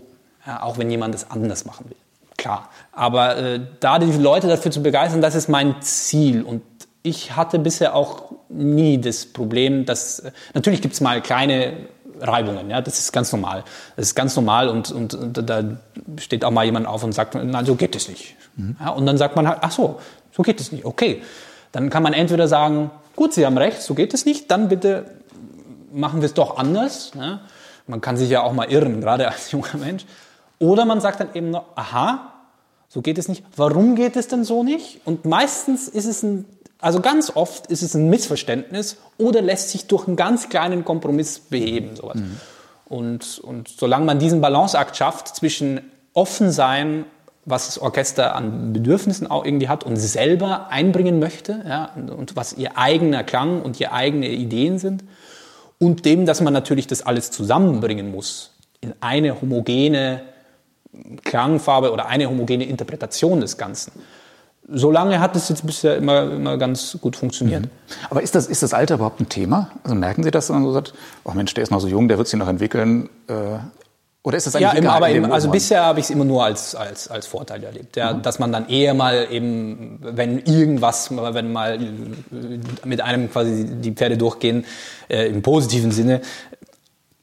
Ja, auch wenn jemand es anders machen will. Klar. Aber äh, da die Leute dafür zu begeistern, das ist mein Ziel. Und ich hatte bisher auch nie das Problem, dass äh, natürlich gibt es mal kleine Reibungen, ja, das ist ganz normal. Das ist ganz normal und, und, und da steht auch mal jemand auf und sagt, nein, so geht es nicht. Mhm. Ja, und dann sagt man halt, ach so, so geht es nicht, okay. Dann kann man entweder sagen, gut, Sie haben recht, so geht es nicht, dann bitte machen wir es doch anders. Ja. Man kann sich ja auch mal irren, gerade als <laughs> junger Mensch. Oder man sagt dann eben nur, aha, so geht es nicht. Warum geht es denn so nicht? Und meistens ist es ein, also ganz oft ist es ein Missverständnis oder lässt sich durch einen ganz kleinen Kompromiss beheben, sowas. Mhm. Und, und solange man diesen Balanceakt schafft zwischen offen sein, was das Orchester an Bedürfnissen auch irgendwie hat und selber einbringen möchte, ja, und, was ihr eigener Klang und ihre eigene Ideen sind, und dem, dass man natürlich das alles zusammenbringen muss in eine homogene Klangfarbe oder eine homogene Interpretation des Ganzen. Solange hat es jetzt bisher immer, immer ganz gut funktioniert. Mhm. Aber ist das, ist das Alter überhaupt ein Thema? Also merken Sie das, wenn man so sagt, oh Mensch, der ist noch so jung, der wird sich noch entwickeln? Äh, oder ist das eigentlich Ja, immer, aber eben, also bisher habe ich es immer nur als, als, als Vorteil erlebt. Ja, mhm. Dass man dann eher mal eben, wenn irgendwas, wenn mal mit einem quasi die Pferde durchgehen, äh, im positiven Sinne,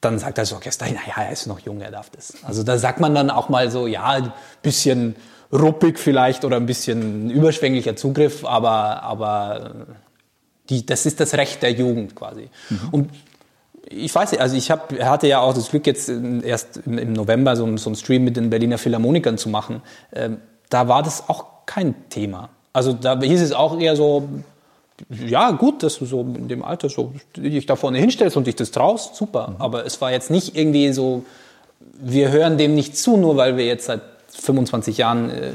dann sagt das Orchester, naja, er ist noch jung, er darf das. Also da sagt man dann auch mal so, ja, ein bisschen ruppig vielleicht oder ein bisschen überschwänglicher Zugriff, aber, aber die, das ist das Recht der Jugend quasi. Mhm. Und ich weiß nicht, also ich hab, hatte ja auch das Glück, jetzt erst im November so, so einen Stream mit den Berliner Philharmonikern zu machen. Ähm, da war das auch kein Thema. Also da hieß es auch eher so, ja, gut, dass du so in dem Alter so dich da vorne hinstellst und dich das traust, super. Mhm. Aber es war jetzt nicht irgendwie so, wir hören dem nicht zu, nur weil wir jetzt seit 25 Jahren äh,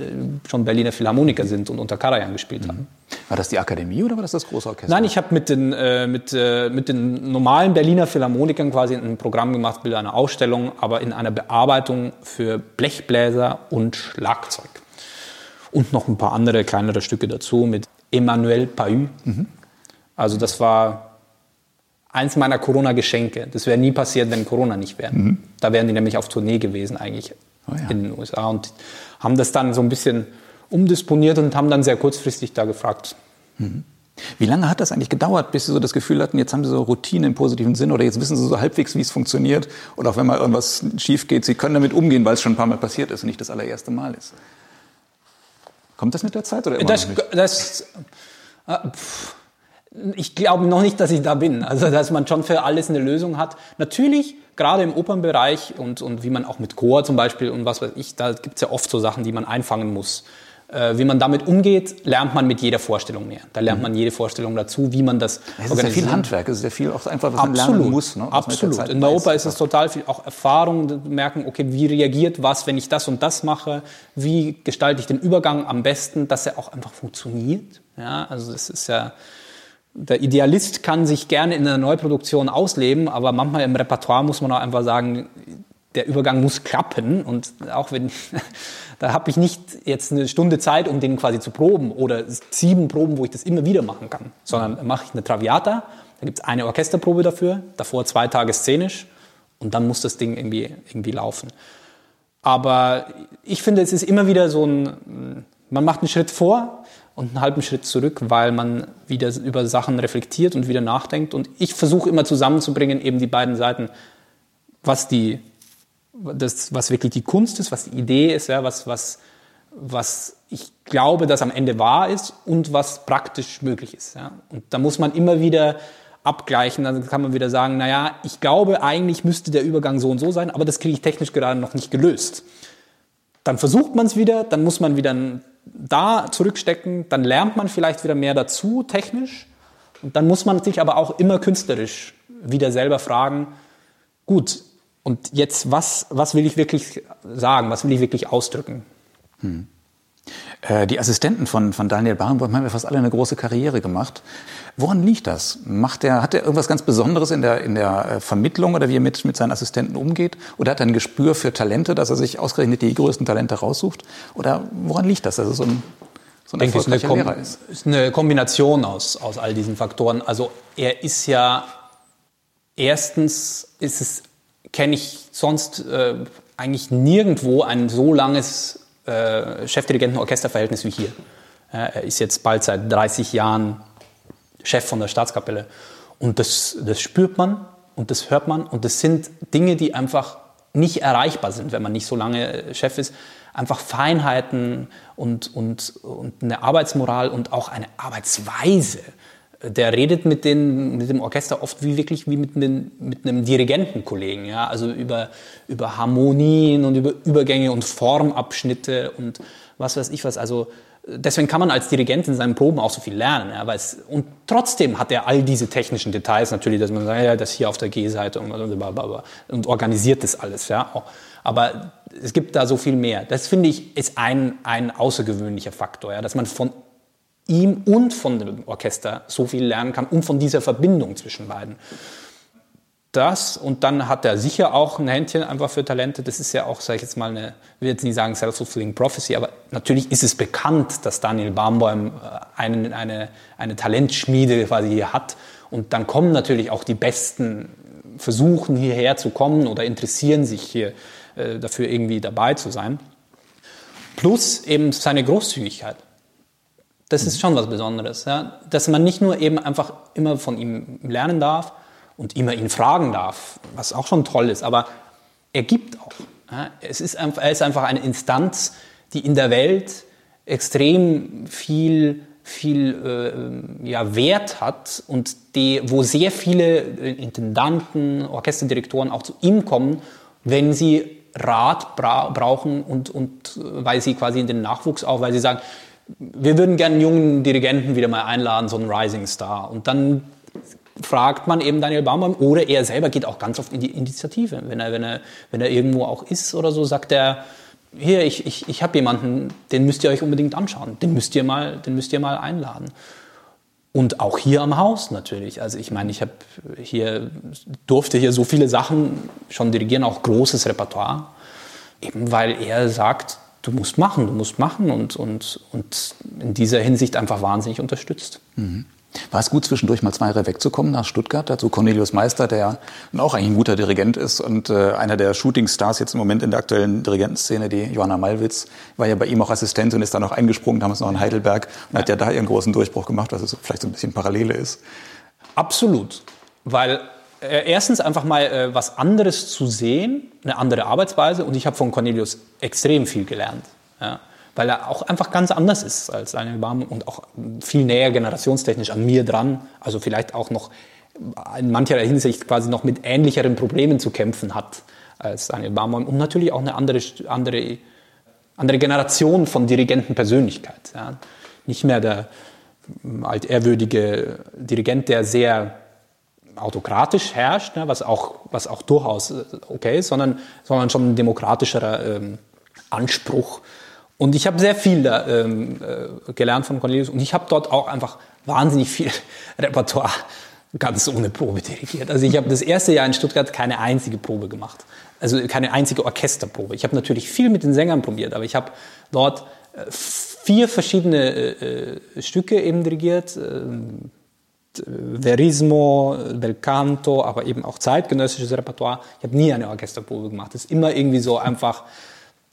schon Berliner Philharmoniker sind und unter Karajan gespielt mhm. haben. War das die Akademie oder war das das große Orchester? Nein, ich habe mit den, äh, mit, äh, mit den normalen Berliner Philharmonikern quasi ein Programm gemacht, Bilder einer Ausstellung, aber in einer Bearbeitung für Blechbläser und Schlagzeug. Und noch ein paar andere kleinere Stücke dazu mit Emmanuel Pahü. Mhm. Also das war eins meiner Corona-Geschenke. Das wäre nie passiert, wenn Corona nicht wäre. Mhm. Da wären die nämlich auf Tournee gewesen eigentlich oh ja. in den USA und haben das dann so ein bisschen umdisponiert und haben dann sehr kurzfristig da gefragt. Mhm. Wie lange hat das eigentlich gedauert, bis Sie so das Gefühl hatten, jetzt haben Sie so Routine im positiven Sinn oder jetzt wissen Sie so halbwegs, wie es funktioniert oder auch wenn mal irgendwas schief geht, Sie können damit umgehen, weil es schon ein paar Mal passiert ist und nicht das allererste Mal ist? Kommt das mit der Zeit oder immer das, das, äh, ich glaube noch nicht, dass ich da bin. Also, dass man schon für alles eine Lösung hat. Natürlich, gerade im Opernbereich und, und wie man auch mit Chor zum Beispiel und was weiß ich, da gibt es ja oft so Sachen, die man einfangen muss. Äh, wie man damit umgeht, lernt man mit jeder Vorstellung mehr. Da lernt mhm. man jede Vorstellung dazu, wie man das Es ist ja viel Handwerk, es ist ja viel auch einfach, was Absolut. man lernen muss. Ne? Absolut. In der Oper ist es total viel, auch Erfahrung, merken, okay, wie reagiert was, wenn ich das und das mache, wie gestalte ich den Übergang am besten, dass er auch einfach funktioniert. Ja, also es ist ja, der Idealist kann sich gerne in einer Neuproduktion ausleben, aber manchmal im Repertoire muss man auch einfach sagen, der Übergang muss klappen und auch wenn <laughs> da habe ich nicht jetzt eine Stunde Zeit, um den quasi zu proben oder sieben Proben, wo ich das immer wieder machen kann, sondern mache ich eine Traviata, da gibt es eine Orchesterprobe dafür, davor zwei Tage szenisch und dann muss das Ding irgendwie, irgendwie laufen. Aber ich finde, es ist immer wieder so ein, man macht einen Schritt vor, und einen halben Schritt zurück, weil man wieder über Sachen reflektiert und wieder nachdenkt. Und ich versuche immer zusammenzubringen, eben die beiden Seiten, was die, das, was wirklich die Kunst ist, was die Idee ist, ja, was, was, was ich glaube, dass am Ende wahr ist und was praktisch möglich ist. Ja. Und da muss man immer wieder abgleichen, dann kann man wieder sagen, naja, ich glaube, eigentlich müsste der Übergang so und so sein, aber das kriege ich technisch gerade noch nicht gelöst. Dann versucht man es wieder, dann muss man wieder da zurückstecken, dann lernt man vielleicht wieder mehr dazu, technisch. Und dann muss man sich aber auch immer künstlerisch wieder selber fragen, gut, und jetzt, was, was will ich wirklich sagen, was will ich wirklich ausdrücken? Hm. Äh, die Assistenten von, von Daniel Barenboim haben ja fast alle eine große Karriere gemacht. Woran liegt das? Macht er, hat er irgendwas ganz Besonderes in der, in der äh, Vermittlung oder wie er mit, mit seinen Assistenten umgeht? Oder hat er ein Gespür für Talente, dass er sich ausgerechnet die größten Talente raussucht? Oder woran liegt das, dass er so ein, so ein ich denke, erfolgreicher Lehrer ist? Es ist eine Kombination aus, aus all diesen Faktoren. Also er ist ja, erstens ist es, kenne ich sonst äh, eigentlich nirgendwo ein so langes äh, Chefdirigenten-Orchesterverhältnis wie hier. Er ist jetzt bald seit 30 Jahren Chef von der Staatskapelle. Und das, das spürt man und das hört man. Und das sind Dinge, die einfach nicht erreichbar sind, wenn man nicht so lange Chef ist. Einfach Feinheiten und, und, und eine Arbeitsmoral und auch eine Arbeitsweise. Der redet mit, den, mit dem Orchester oft wie wirklich wie mit, einem, mit einem Dirigentenkollegen. Ja? Also über, über Harmonien und über Übergänge und Formabschnitte und was weiß ich was. Also deswegen kann man als Dirigent in seinen Proben auch so viel lernen. Ja, es, und trotzdem hat er all diese technischen Details natürlich, dass man sagt, ja, das hier auf der G-Seite und, und, und, organisiert das alles. Ja. Aber es gibt da so viel mehr. Das finde ich ist ein, ein außergewöhnlicher Faktor, ja, dass man von ihm und von dem Orchester so viel lernen kann und von dieser Verbindung zwischen beiden das und dann hat er sicher auch ein Händchen einfach für Talente. Das ist ja auch, sage ich jetzt mal, eine, ich will jetzt nicht sagen self-fulfilling prophecy, aber natürlich ist es bekannt, dass Daniel Barnbäum äh, eine, eine, eine Talentschmiede quasi hier hat. Und dann kommen natürlich auch die Besten, versuchen hierher zu kommen oder interessieren sich hier äh, dafür irgendwie dabei zu sein. Plus eben seine Großzügigkeit. Das ist schon was Besonderes, ja? dass man nicht nur eben einfach immer von ihm lernen darf, und immer ihn fragen darf, was auch schon toll ist, aber er gibt auch. Es ist, er ist einfach eine Instanz, die in der Welt extrem viel, viel äh, ja, Wert hat und die, wo sehr viele Intendanten, Orchesterdirektoren auch zu ihm kommen, wenn sie Rat bra brauchen und, und weil sie quasi in den Nachwuchs auch, weil sie sagen, wir würden gerne einen jungen Dirigenten wieder mal einladen, so einen Rising Star. Und dann fragt man eben Daniel Baumbaum oder er selber geht auch ganz oft in die Initiative. Wenn er, wenn er, wenn er irgendwo auch ist oder so, sagt er, hier, ich, ich, ich habe jemanden, den müsst ihr euch unbedingt anschauen, den müsst ihr mal, den müsst ihr mal einladen. Und auch hier am Haus natürlich. Also ich meine, ich habe hier, durfte hier so viele Sachen schon dirigieren, auch großes Repertoire. Eben weil er sagt, du musst machen, du musst machen und, und, und in dieser Hinsicht einfach wahnsinnig unterstützt. Mhm. War es gut, zwischendurch mal zwei Jahre wegzukommen nach Stuttgart, dazu Cornelius Meister, der auch eigentlich ein guter Dirigent ist und äh, einer der Shootingstars jetzt im Moment in der aktuellen Dirigentenszene, die Johanna Malwitz, war ja bei ihm auch Assistent und ist dann auch eingesprungen, damals noch in Heidelberg und ja. hat ja da ihren großen Durchbruch gemacht, was es vielleicht so ein bisschen Parallele ist. Absolut, weil äh, erstens einfach mal äh, was anderes zu sehen, eine andere Arbeitsweise und ich habe von Cornelius extrem viel gelernt. Ja weil er auch einfach ganz anders ist als Daniel Baum und auch viel näher generationstechnisch an mir dran. Also vielleicht auch noch in mancher Hinsicht quasi noch mit ähnlicheren Problemen zu kämpfen hat als Daniel Baumholm und natürlich auch eine andere, andere, andere Generation von Dirigentenpersönlichkeit. Ja. Nicht mehr der altehrwürdige Dirigent, der sehr autokratisch herrscht, ne, was, auch, was auch durchaus okay ist, sondern, sondern schon ein demokratischerer ähm, Anspruch und ich habe sehr viel da, ähm, äh, gelernt von Cornelius und ich habe dort auch einfach wahnsinnig viel <laughs> Repertoire ganz ohne Probe dirigiert. Also ich habe das erste Jahr in Stuttgart keine einzige Probe gemacht. Also keine einzige Orchesterprobe. Ich habe natürlich viel mit den Sängern probiert, aber ich habe dort äh, vier verschiedene äh, äh Stücke eben dirigiert. Äh, Verismo, Bel Canto, aber eben auch zeitgenössisches Repertoire. Ich habe nie eine Orchesterprobe gemacht. Das ist immer irgendwie so einfach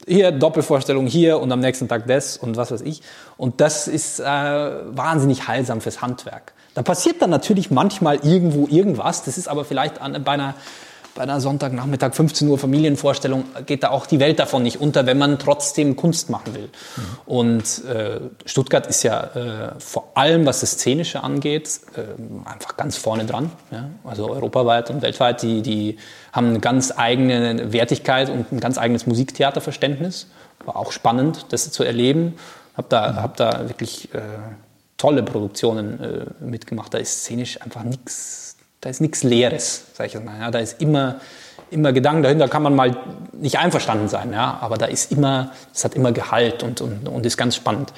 hier Doppelvorstellung hier und am nächsten Tag das und was weiß ich. Und das ist äh, wahnsinnig heilsam fürs Handwerk. Da passiert dann natürlich manchmal irgendwo irgendwas. Das ist aber vielleicht an, bei einer bei einer Sonntagnachmittag 15 Uhr Familienvorstellung geht da auch die Welt davon nicht unter, wenn man trotzdem Kunst machen will. Mhm. Und äh, Stuttgart ist ja äh, vor allem, was das Szenische angeht, äh, einfach ganz vorne dran. Ja? Also europaweit und weltweit, die, die haben eine ganz eigene Wertigkeit und ein ganz eigenes Musiktheaterverständnis. War auch spannend, das zu erleben. Hab da, mhm. hab da wirklich äh, tolle Produktionen äh, mitgemacht. Da ist szenisch einfach nichts da ist nichts Leeres, sage ich jetzt mal. Ja, da ist immer, immer Gedanken dahinter, kann man mal nicht einverstanden sein, ja, aber da ist immer, es hat immer Gehalt und, und, und ist ganz spannend.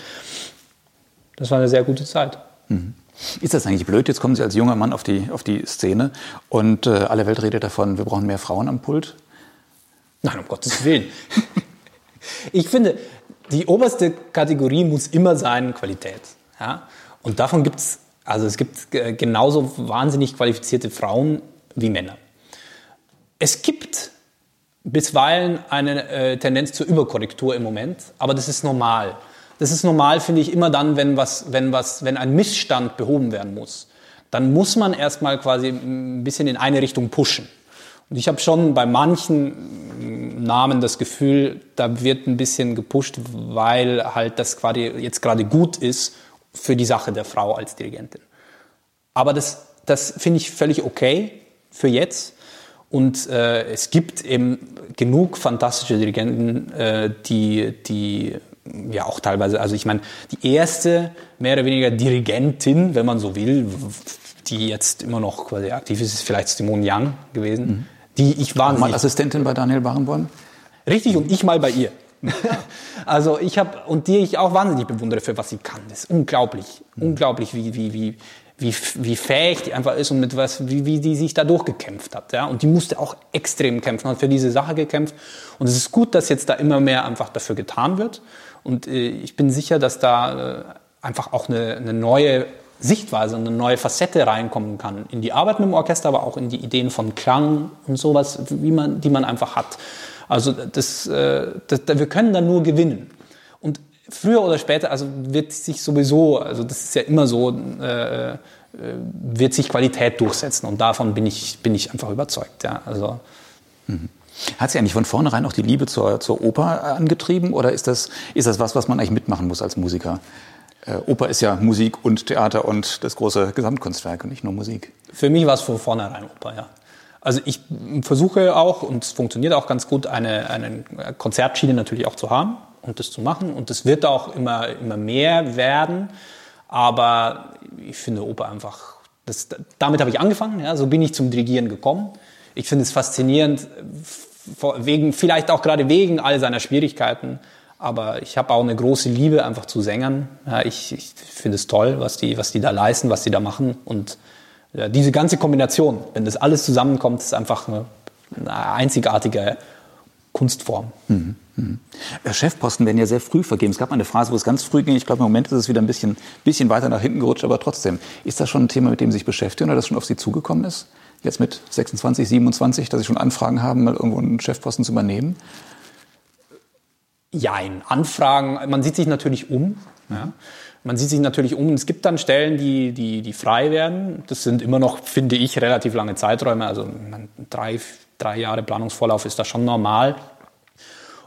Das war eine sehr gute Zeit. Mhm. Ist das eigentlich blöd? Jetzt kommen Sie als junger Mann auf die, auf die Szene und äh, alle Welt redet davon, wir brauchen mehr Frauen am Pult. Nein, um Gottes Willen. <laughs> ich finde, die oberste Kategorie muss immer sein Qualität. Ja? Und davon gibt es also es gibt genauso wahnsinnig qualifizierte Frauen wie Männer. Es gibt bisweilen eine äh, Tendenz zur Überkorrektur im Moment, aber das ist normal. Das ist normal, finde ich, immer dann, wenn, was, wenn, was, wenn ein Missstand behoben werden muss. Dann muss man erstmal quasi ein bisschen in eine Richtung pushen. Und ich habe schon bei manchen Namen das Gefühl, da wird ein bisschen gepusht, weil halt das quasi jetzt gerade gut ist für die Sache der Frau als Dirigentin. Aber das, das finde ich völlig okay für jetzt. Und äh, es gibt eben genug fantastische Dirigenten, äh, die, die ja auch teilweise, also ich meine, die erste mehr oder weniger Dirigentin, wenn man so will, die jetzt immer noch quasi aktiv ist, ist vielleicht Simone Young gewesen, mhm. die ich wahnsinnig... Mal Assistentin bei Daniel Barenboim? Richtig, und ich mal bei ihr. <laughs> also ich habe, und die ich auch wahnsinnig bewundere für was sie kann. Das ist unglaublich, mhm. unglaublich, wie, wie, wie, wie, wie fähig die einfach ist und mit was, wie, wie die sich da durchgekämpft hat. Ja? Und die musste auch extrem kämpfen, hat für diese Sache gekämpft. Und es ist gut, dass jetzt da immer mehr einfach dafür getan wird. Und äh, ich bin sicher, dass da äh, einfach auch eine, eine neue Sichtweise, eine neue Facette reinkommen kann in die Arbeit mit dem Orchester, aber auch in die Ideen von Klang und sowas, wie man, die man einfach hat. Also das, äh, das, wir können da nur gewinnen. Und früher oder später, also wird sich sowieso, also das ist ja immer so, äh, äh, wird sich Qualität durchsetzen. Und davon bin ich, bin ich einfach überzeugt. Ja. Also, mhm. Hat sie eigentlich von vornherein auch die Liebe zur, zur Oper angetrieben oder ist das, ist das was, was man eigentlich mitmachen muss als Musiker? Äh, Oper ist ja Musik und Theater und das große Gesamtkunstwerk und nicht nur Musik. Für mich war es von vornherein Oper, ja. Also ich versuche auch, und es funktioniert auch ganz gut, eine, eine Konzertschiene natürlich auch zu haben. und das zu machen. Und das wird auch immer, immer mehr werden. Aber ich finde Oper einfach, das, damit habe ich angefangen, ja, so bin ich zum Dirigieren gekommen. Ich finde es faszinierend, wegen, vielleicht auch gerade wegen all seiner Schwierigkeiten. Aber ich habe auch eine große Liebe einfach zu Sängern. Ja, ich, ich finde es toll, was die, was die da leisten, was die da machen. Und ja, diese ganze Kombination, wenn das alles zusammenkommt, ist einfach eine, eine einzigartige Kunstform. Mhm. Mhm. Chefposten werden ja sehr früh vergeben. Es gab mal eine Phase, wo es ganz früh ging. Ich glaube, im Moment ist es wieder ein bisschen, bisschen weiter nach hinten gerutscht, aber trotzdem. Ist das schon ein Thema, mit dem Sie sich beschäftigen oder das schon auf Sie zugekommen ist? Jetzt mit 26, 27, dass Sie schon Anfragen haben, mal irgendwo einen Chefposten zu übernehmen? Ja, in Anfragen, man sieht sich natürlich um. Ja. Man sieht sich natürlich um. Es gibt dann Stellen, die, die, die frei werden. Das sind immer noch, finde ich, relativ lange Zeiträume. Also drei, drei Jahre Planungsvorlauf ist da schon normal.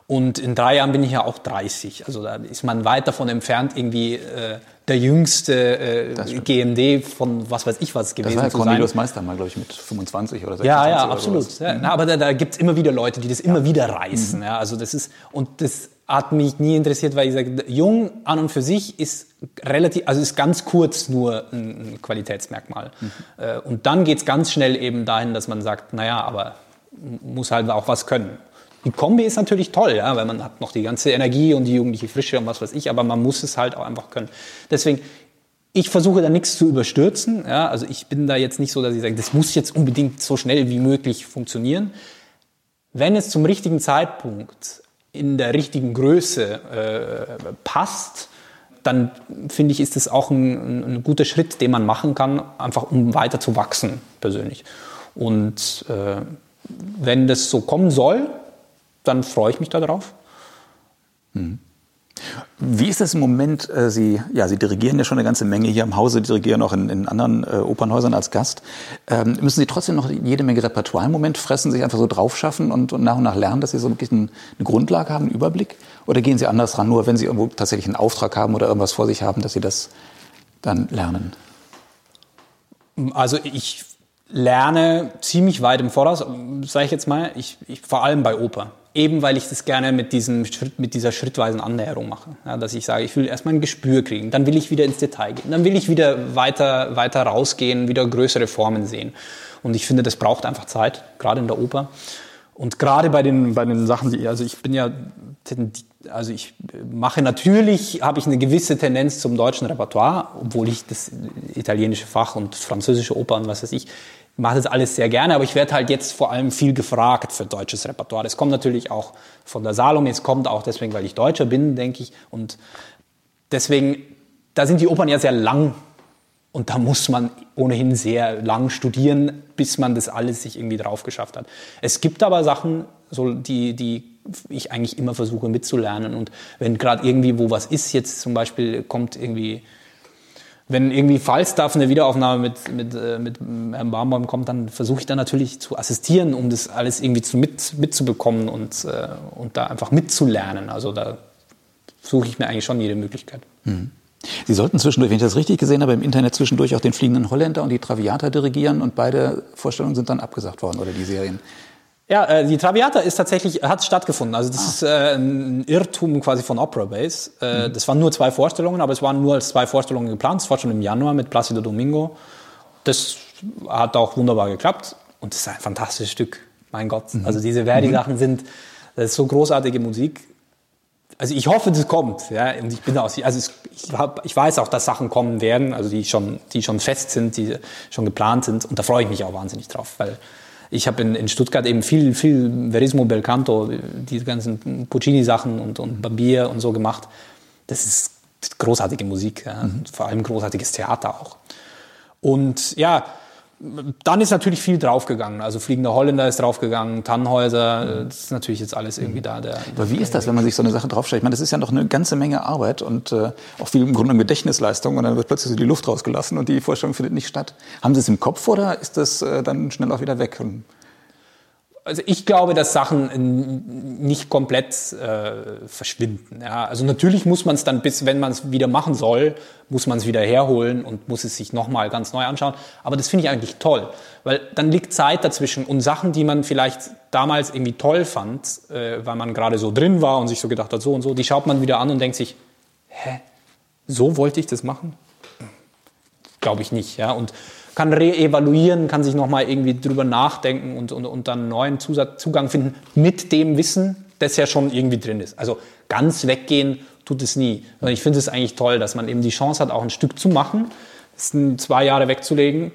Und in drei Jahren bin ich ja auch 30. Also da ist man weit davon entfernt, irgendwie äh, der jüngste äh, GMD von was weiß ich was gewesen das war ja Cornelius Meister mal, glaube ich, mit 25 oder 26 Ja, ja, absolut. Ja, mhm. aber da, da gibt es immer wieder Leute, die das immer wieder reißen. Mhm. Ja, also das ist, und das hat mich nie interessiert, weil ich sage, jung an und für sich ist relativ, also ist ganz kurz nur ein Qualitätsmerkmal. Mhm. Äh, und dann geht es ganz schnell eben dahin, dass man sagt, naja, aber muss halt auch was können. Die Kombi ist natürlich toll, ja, weil man hat noch die ganze Energie und die jugendliche Frische und was weiß ich, aber man muss es halt auch einfach können. Deswegen, ich versuche da nichts zu überstürzen. Ja, also ich bin da jetzt nicht so, dass ich sage, das muss jetzt unbedingt so schnell wie möglich funktionieren. Wenn es zum richtigen Zeitpunkt in der richtigen Größe äh, passt, dann finde ich, ist das auch ein, ein, guter Schritt, den man machen kann, einfach um weiter zu wachsen persönlich. Und äh, wenn das so kommen soll, dann freue ich mich darauf. Mhm. Wie ist das im Moment? Äh, Sie, ja, Sie dirigieren ja schon eine ganze Menge hier im Hause, dirigieren auch in, in anderen äh, Opernhäusern als Gast. Ähm, müssen Sie trotzdem noch jede Menge Repertoire im Moment fressen, sich einfach so drauf schaffen und, und nach und nach lernen, dass Sie so wirklich ein, eine Grundlage haben, einen Überblick? Oder gehen Sie anders ran, nur wenn Sie irgendwo tatsächlich einen Auftrag haben oder irgendwas vor sich haben, dass Sie das dann lernen? Also ich lerne ziemlich weit im Voraus, sage ich jetzt mal, ich, ich, vor allem bei Oper. Eben weil ich das gerne mit, diesem Schritt, mit dieser schrittweisen Annäherung mache. Ja, dass ich sage, ich will erstmal ein Gespür kriegen, dann will ich wieder ins Detail gehen, dann will ich wieder weiter, weiter rausgehen, wieder größere Formen sehen. Und ich finde, das braucht einfach Zeit, gerade in der Oper. Und gerade bei den, bei den Sachen, die, also ich bin ja, also ich mache natürlich, habe ich eine gewisse Tendenz zum deutschen Repertoire, obwohl ich das italienische Fach und französische Oper und was weiß ich, mache das alles sehr gerne, aber ich werde halt jetzt vor allem viel gefragt für deutsches Repertoire. Das kommt natürlich auch von der Salome, es kommt auch deswegen, weil ich Deutscher bin, denke ich. Und deswegen, da sind die Opern ja sehr lang und da muss man ohnehin sehr lang studieren, bis man das alles sich irgendwie drauf geschafft hat. Es gibt aber Sachen, so die, die ich eigentlich immer versuche mitzulernen. Und wenn gerade irgendwie wo was ist, jetzt zum Beispiel kommt irgendwie wenn irgendwie Falstaff eine Wiederaufnahme mit, mit, äh, mit Herrn Barnbaum kommt, dann versuche ich da natürlich zu assistieren, um das alles irgendwie zu mit, mitzubekommen und, äh, und da einfach mitzulernen. Also da suche ich mir eigentlich schon jede Möglichkeit. Mhm. Sie sollten zwischendurch, wenn ich das richtig gesehen habe, im Internet zwischendurch auch den fliegenden Holländer und die Traviata dirigieren und beide Vorstellungen sind dann abgesagt worden oder die Serien. Ja, äh, die Traviata ist tatsächlich, hat stattgefunden. Also das ah. ist äh, ein Irrtum quasi von Opera Base. Äh, mhm. Das waren nur zwei Vorstellungen, aber es waren nur als zwei Vorstellungen geplant. Es war schon im Januar mit Placido Domingo. Das hat auch wunderbar geklappt und es ist ein fantastisches Stück. Mein Gott. Mhm. Also diese Verdi-Sachen mhm. sind, das ist so großartige Musik. Also ich hoffe, das kommt. Ja, und ich bin aus, also es, ich, hab, ich weiß auch, dass Sachen kommen werden, also die schon, die schon fest sind, die schon geplant sind. Und da freue ich mich auch wahnsinnig drauf, weil ich habe in, in, Stuttgart eben viel, viel Verismo Belcanto, diese ganzen Puccini-Sachen und, und Barbier und so gemacht. Das ist großartige Musik, ja. mhm. vor allem großartiges Theater auch. Und ja, dann ist natürlich viel draufgegangen. Also Fliegender Holländer ist draufgegangen, Tannhäuser, das ist natürlich jetzt alles irgendwie da. Der, Aber wie ist das, wenn man sich so eine Sache draufstellt? Ich meine, das ist ja noch eine ganze Menge Arbeit und äh, auch viel im Grunde Gedächtnisleistung und dann wird plötzlich so die Luft rausgelassen und die Vorstellung findet nicht statt. Haben Sie es im Kopf oder ist das äh, dann schnell auch wieder weg? Also ich glaube, dass Sachen nicht komplett äh, verschwinden. Ja. Also natürlich muss man es dann, bis wenn man es wieder machen soll, muss man es wieder herholen und muss es sich nochmal ganz neu anschauen. Aber das finde ich eigentlich toll, weil dann liegt Zeit dazwischen und Sachen, die man vielleicht damals irgendwie toll fand, äh, weil man gerade so drin war und sich so gedacht hat, so und so, die schaut man wieder an und denkt sich, hä, so wollte ich das machen? Glaube ich nicht. Ja. Und kann reevaluieren, kann sich nochmal irgendwie drüber nachdenken und, und, und dann einen neuen Zusatz, Zugang finden mit dem Wissen, das ja schon irgendwie drin ist. Also ganz weggehen tut es nie. Und ich finde es eigentlich toll, dass man eben die Chance hat, auch ein Stück zu machen, es zwei Jahre wegzulegen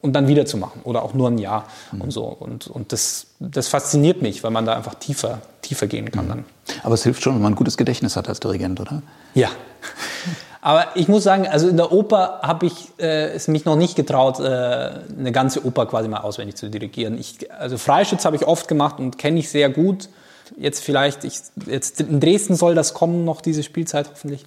und dann wieder zu machen oder auch nur ein Jahr mhm. und so. Und, und das, das fasziniert mich, weil man da einfach tiefer, tiefer gehen kann mhm. dann. Aber es hilft schon, wenn man ein gutes Gedächtnis hat als Dirigent, oder? Ja. <laughs> Aber ich muss sagen, also in der Oper habe ich äh, es mich noch nicht getraut, äh, eine ganze Oper quasi mal auswendig zu dirigieren. Ich, also Freischütz habe ich oft gemacht und kenne ich sehr gut. Jetzt vielleicht, ich, jetzt in Dresden soll das kommen, noch diese Spielzeit hoffentlich.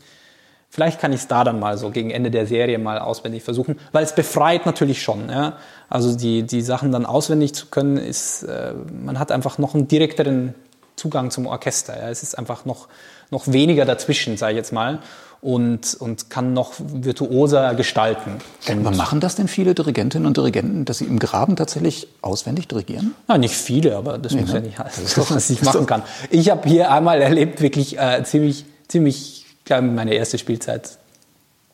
Vielleicht kann ich es da dann mal so gegen Ende der Serie mal auswendig versuchen, weil es befreit natürlich schon. Ja? Also die, die Sachen dann auswendig zu können, ist, äh, man hat einfach noch einen direkteren Zugang zum Orchester. Ja? Es ist einfach noch, noch weniger dazwischen, sage ich jetzt mal und, und kann noch virtuoser gestalten. Und aber machen das denn viele Dirigentinnen und Dirigenten, dass sie im Graben tatsächlich auswendig dirigieren? Ja, nicht viele, aber das nee, muss ne? ja nicht heißen, das ist was ich machen kann. Ich habe hier einmal erlebt, wirklich äh, ziemlich, ziemlich, klar, meine erste Spielzeit,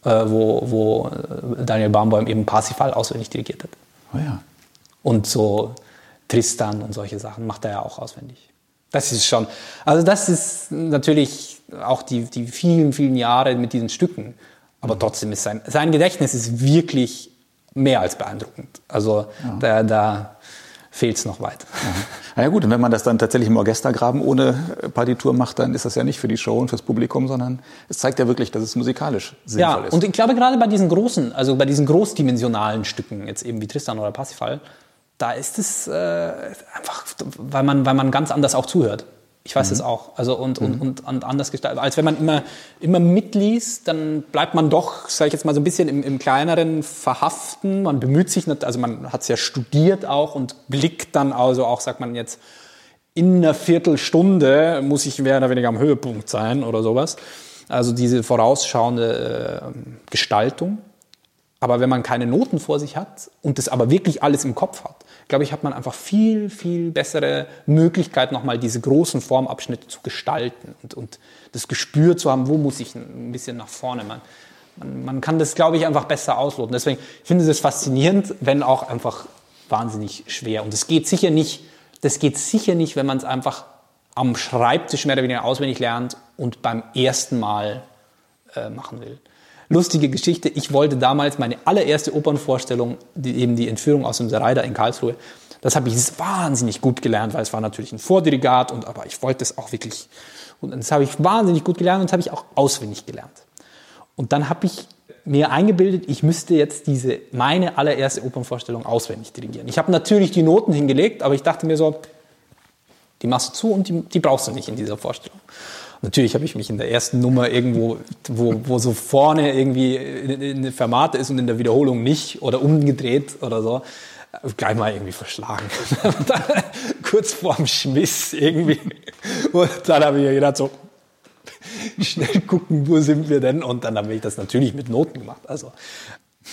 äh, wo, wo äh, Daniel Baumbaum eben Parsifal auswendig dirigiert hat. Oh ja. Und so Tristan und solche Sachen macht er ja auch auswendig. Das ist schon, also das ist natürlich auch die, die vielen, vielen Jahre mit diesen Stücken. Aber trotzdem ist sein, sein Gedächtnis ist wirklich mehr als beeindruckend. Also ja. da, da fehlt es noch weit. Ja. ja gut, und wenn man das dann tatsächlich im Orchestergraben ohne Partitur macht, dann ist das ja nicht für die Show und fürs Publikum, sondern es zeigt ja wirklich, dass es musikalisch sinnvoll ja, ist. Und ich glaube gerade bei diesen großen, also bei diesen großdimensionalen Stücken, jetzt eben wie Tristan oder Parsifal, da ist es äh, einfach, weil man, weil man ganz anders auch zuhört. Ich weiß mhm. es auch. Also und, mhm. und, und, anders gestaltet. Als wenn man immer, immer mitliest, dann bleibt man doch, sage ich jetzt mal, so ein bisschen im, im kleineren verhaften. Man bemüht sich, nicht, also man hat es ja studiert auch und blickt dann also auch, sagt man jetzt, in einer Viertelstunde muss ich mehr oder weniger am Höhepunkt sein oder sowas. Also diese vorausschauende äh, Gestaltung. Aber wenn man keine Noten vor sich hat und das aber wirklich alles im Kopf hat, glaube ich, hat man einfach viel, viel bessere Möglichkeit, nochmal diese großen Formabschnitte zu gestalten und, und das Gespür zu haben, wo muss ich ein bisschen nach vorne. Man, man, man kann das, glaube ich, einfach besser ausloten. Deswegen finde ich es faszinierend, wenn auch einfach wahnsinnig schwer. Und es geht sicher nicht, das geht sicher nicht, wenn man es einfach am Schreibtisch mehr oder weniger auswendig lernt und beim ersten Mal äh, machen will lustige Geschichte. Ich wollte damals meine allererste Opernvorstellung, die, eben die Entführung aus dem Sereida in Karlsruhe, das habe ich wahnsinnig gut gelernt, weil es war natürlich ein Vordirigat und aber ich wollte es auch wirklich und das habe ich wahnsinnig gut gelernt und das habe ich auch auswendig gelernt. Und dann habe ich mir eingebildet, ich müsste jetzt diese meine allererste Opernvorstellung auswendig dirigieren. Ich habe natürlich die Noten hingelegt, aber ich dachte mir so, die machst du zu und die, die brauchst du nicht in dieser Vorstellung. Natürlich habe ich mich in der ersten Nummer irgendwo, wo, wo so vorne irgendwie eine Fermate ist und in der Wiederholung nicht oder umgedreht oder so, gleich mal irgendwie verschlagen. <laughs> kurz vorm Schmiss irgendwie. Und dann habe ich mir gedacht, so, schnell gucken, wo sind wir denn? Und dann habe ich das natürlich mit Noten gemacht. Also,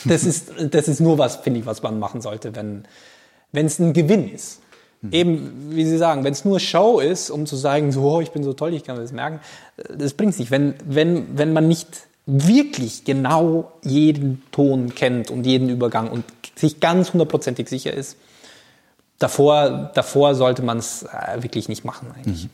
das ist, das ist nur was, finde ich, was man machen sollte, wenn, wenn es ein Gewinn ist. Mhm. Eben, wie Sie sagen, wenn es nur Show ist, um zu sagen, so, oh, ich bin so toll, ich kann das merken, das bringt es nicht. Wenn, wenn, wenn man nicht wirklich genau jeden Ton kennt und jeden Übergang und sich ganz hundertprozentig sicher ist, davor, davor sollte man es äh, wirklich nicht machen eigentlich. Mhm.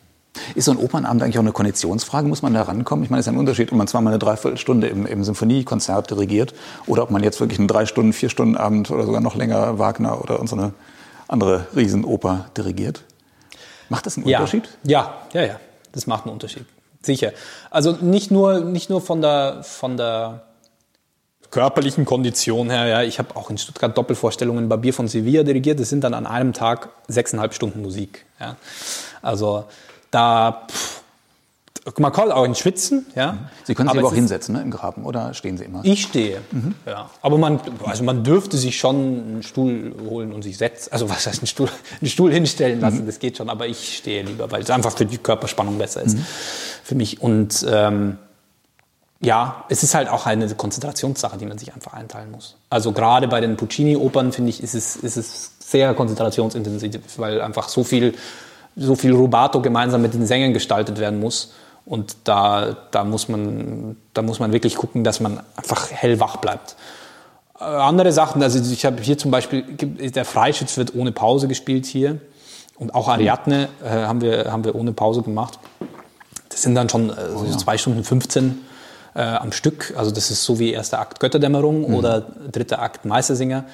Ist so ein Opernabend eigentlich auch eine Konditionsfrage? Muss man da rankommen? Ich meine, es ist ein Unterschied, ob man zwar mal eine Dreiviertelstunde im, im Symphoniekonzert dirigiert oder ob man jetzt wirklich einen drei Stunden, vier Stunden Abend oder sogar noch länger Wagner oder so eine andere Riesenoper dirigiert. Macht das einen ja. Unterschied? Ja, ja, ja. Das macht einen Unterschied. Sicher. Also nicht nur, nicht nur von der, von der körperlichen Kondition her. Ja. Ich habe auch in Stuttgart Doppelvorstellungen bei Bier von Sevilla dirigiert. Das sind dann an einem Tag sechseinhalb Stunden Musik. Ja. Also da, pff, man kommt auch in Schwitzen, ja. Sie können sich aber, aber auch hinsetzen ne, im Graben oder stehen Sie immer? Ich stehe, mhm. ja. Aber man, also man dürfte sich schon einen Stuhl holen und sich setzen. Also was heißt einen Stuhl, <laughs> einen Stuhl hinstellen lassen, mhm. das geht schon. Aber ich stehe lieber, weil es einfach für die Körperspannung besser ist mhm. für mich. Und ähm, ja, es ist halt auch eine Konzentrationssache, die man sich einfach einteilen muss. Also gerade bei den Puccini-Opern, finde ich, ist es, ist es sehr konzentrationsintensiv, weil einfach so viel, so viel Rubato gemeinsam mit den Sängern gestaltet werden muss. Und da, da, muss man, da muss man wirklich gucken, dass man einfach hellwach bleibt. Äh, andere Sachen, also ich habe hier zum Beispiel, der Freischütz wird ohne Pause gespielt hier. Und auch Ariadne äh, haben, wir, haben wir ohne Pause gemacht. Das sind dann schon äh, so oh ja. zwei Stunden 15 äh, am Stück. Also das ist so wie erster Akt Götterdämmerung mhm. oder dritter Akt Meistersinger.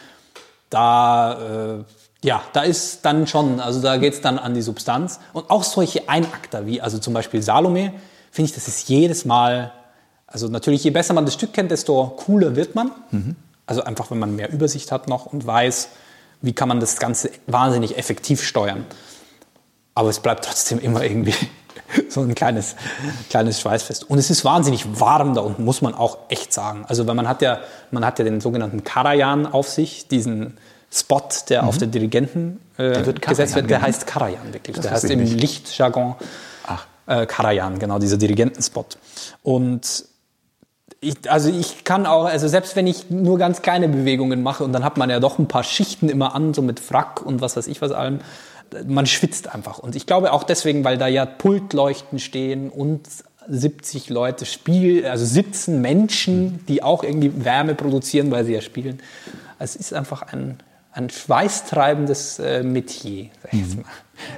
Da, äh, ja, da ist dann schon, also da geht's dann an die Substanz. Und auch solche Einakter wie, also zum Beispiel Salome, finde ich, das ist jedes Mal, also natürlich, je besser man das Stück kennt, desto cooler wird man. Mhm. Also einfach, wenn man mehr Übersicht hat noch und weiß, wie kann man das Ganze wahnsinnig effektiv steuern. Aber es bleibt trotzdem immer irgendwie <laughs> so ein kleines, kleines Schweißfest. Und es ist wahnsinnig warm da unten, muss man auch echt sagen. Also weil man hat ja, man hat ja den sogenannten Karajan auf sich, diesen Spot, der mhm. auf den Dirigenten äh, gesetzt wird, der heißt Karajan wirklich. Das der heißt im Lichtjargon äh, Karajan, genau, dieser Dirigentenspot. Und ich, also ich kann auch, also selbst wenn ich nur ganz kleine Bewegungen mache und dann hat man ja doch ein paar Schichten immer an, so mit Frack und was weiß ich was allem, man schwitzt einfach. Und ich glaube auch deswegen, weil da ja Pultleuchten stehen und 70 Leute spielen, also sitzen Menschen, die auch irgendwie Wärme produzieren, weil sie ja spielen. Es ist einfach ein, ein schweißtreibendes äh, Metier, sag ich jetzt mal.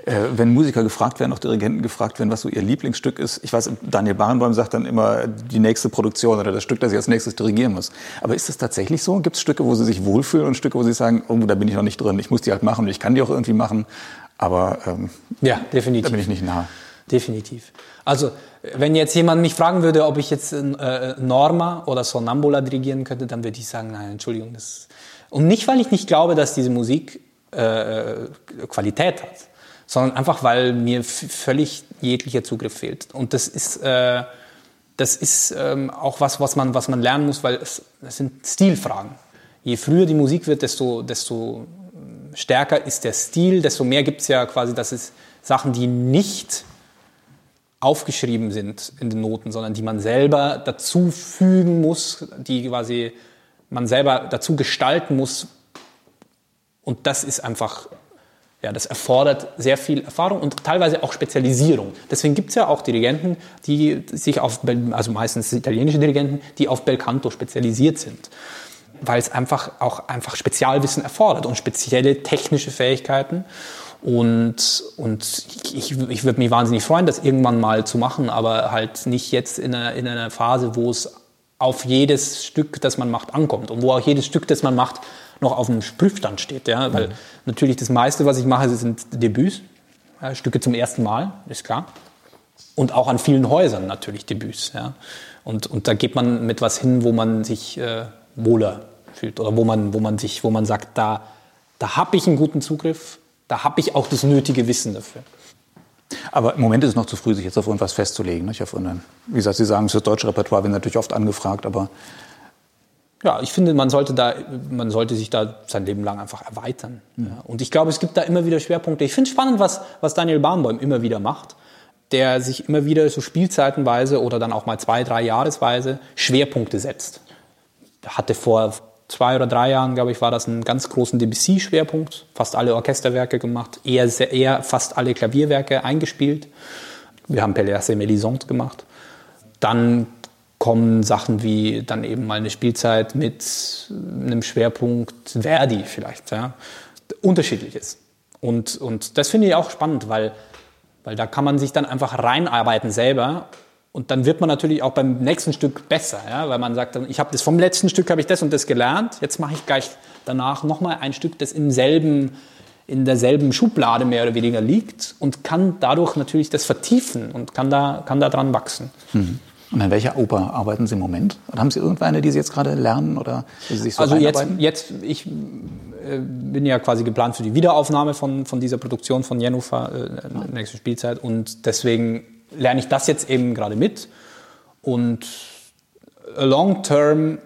Äh, wenn Musiker gefragt werden, auch Dirigenten gefragt werden, was so ihr Lieblingsstück ist. Ich weiß, Daniel Barenboim sagt dann immer die nächste Produktion oder das Stück, das sie als nächstes dirigieren muss. Aber ist das tatsächlich so? Gibt es Stücke, wo sie sich wohlfühlen und Stücke, wo sie sagen, oh, da bin ich noch nicht drin, ich muss die halt machen und ich kann die auch irgendwie machen? Aber ähm, ja, definitiv. da bin ich nicht nah. Definitiv. Also, wenn jetzt jemand mich fragen würde, ob ich jetzt äh, Norma oder Sonambula dirigieren könnte, dann würde ich sagen, nein, Entschuldigung. Das und nicht, weil ich nicht glaube, dass diese Musik äh, Qualität hat, sondern einfach, weil mir völlig jeglicher Zugriff fehlt. Und das ist, äh, das ist ähm, auch was, was man, was man lernen muss, weil es, es sind Stilfragen. Je früher die Musik wird, desto, desto stärker ist der Stil, desto mehr gibt es ja quasi, dass es Sachen, die nicht aufgeschrieben sind in den Noten, sondern die man selber dazu fügen muss, die quasi man selber dazu gestalten muss. Und das ist einfach, ja, das erfordert sehr viel Erfahrung und teilweise auch Spezialisierung. Deswegen gibt es ja auch Dirigenten, die sich auf, also meistens italienische Dirigenten, die auf Belcanto spezialisiert sind weil es einfach auch einfach Spezialwissen erfordert und spezielle technische Fähigkeiten. Und, und ich, ich würde mich wahnsinnig freuen, das irgendwann mal zu machen, aber halt nicht jetzt in einer, in einer Phase, wo es auf jedes Stück, das man macht, ankommt und wo auch jedes Stück, das man macht, noch auf dem Prüfstand steht. Ja? Weil mhm. natürlich das meiste, was ich mache, sind Debüts, ja, Stücke zum ersten Mal, ist klar. Und auch an vielen Häusern natürlich Debüts. Ja? Und, und da geht man mit was hin, wo man sich äh, wohler fühlt oder wo man, wo man sich, wo man sagt, da, da habe ich einen guten Zugriff, da habe ich auch das nötige Wissen dafür. Aber im Moment ist es noch zu früh, sich jetzt auf irgendwas festzulegen. Nicht? Auf irgendein, wie gesagt, Sie sagen, das deutsche Repertoire wird natürlich oft angefragt, aber ja, ich finde, man sollte, da, man sollte sich da sein Leben lang einfach erweitern. Mhm. Ja. Und ich glaube, es gibt da immer wieder Schwerpunkte. Ich finde es spannend, was, was Daniel Barnbäum immer wieder macht, der sich immer wieder so spielzeitenweise oder dann auch mal zwei, drei Jahresweise Schwerpunkte setzt. Er hatte vor zwei oder drei Jahren, glaube ich, war das ein ganz großen Debussy-Schwerpunkt. Fast alle Orchesterwerke gemacht, eher, sehr, eher fast alle Klavierwerke eingespielt. Wir haben Pelléas et Mélisande gemacht. Dann kommen Sachen wie dann eben mal eine Spielzeit mit einem Schwerpunkt Verdi vielleicht. Ja. Unterschiedliches. Und, und das finde ich auch spannend, weil, weil da kann man sich dann einfach reinarbeiten selber und dann wird man natürlich auch beim nächsten Stück besser, ja? weil man sagt, ich habe das vom letzten Stück habe ich das und das gelernt. Jetzt mache ich gleich danach nochmal ein Stück, das im selben, in derselben Schublade mehr oder weniger liegt und kann dadurch natürlich das vertiefen und kann da, kann da dran wachsen. Mhm. Und an welcher Oper arbeiten Sie im Moment? Oder haben Sie irgendeine, die Sie jetzt gerade lernen oder Sie sich so Also jetzt, jetzt, ich äh, bin ja quasi geplant für die Wiederaufnahme von, von dieser Produktion von Jennifer äh, nächste Spielzeit und deswegen lerne ich das jetzt eben gerade mit. Und long term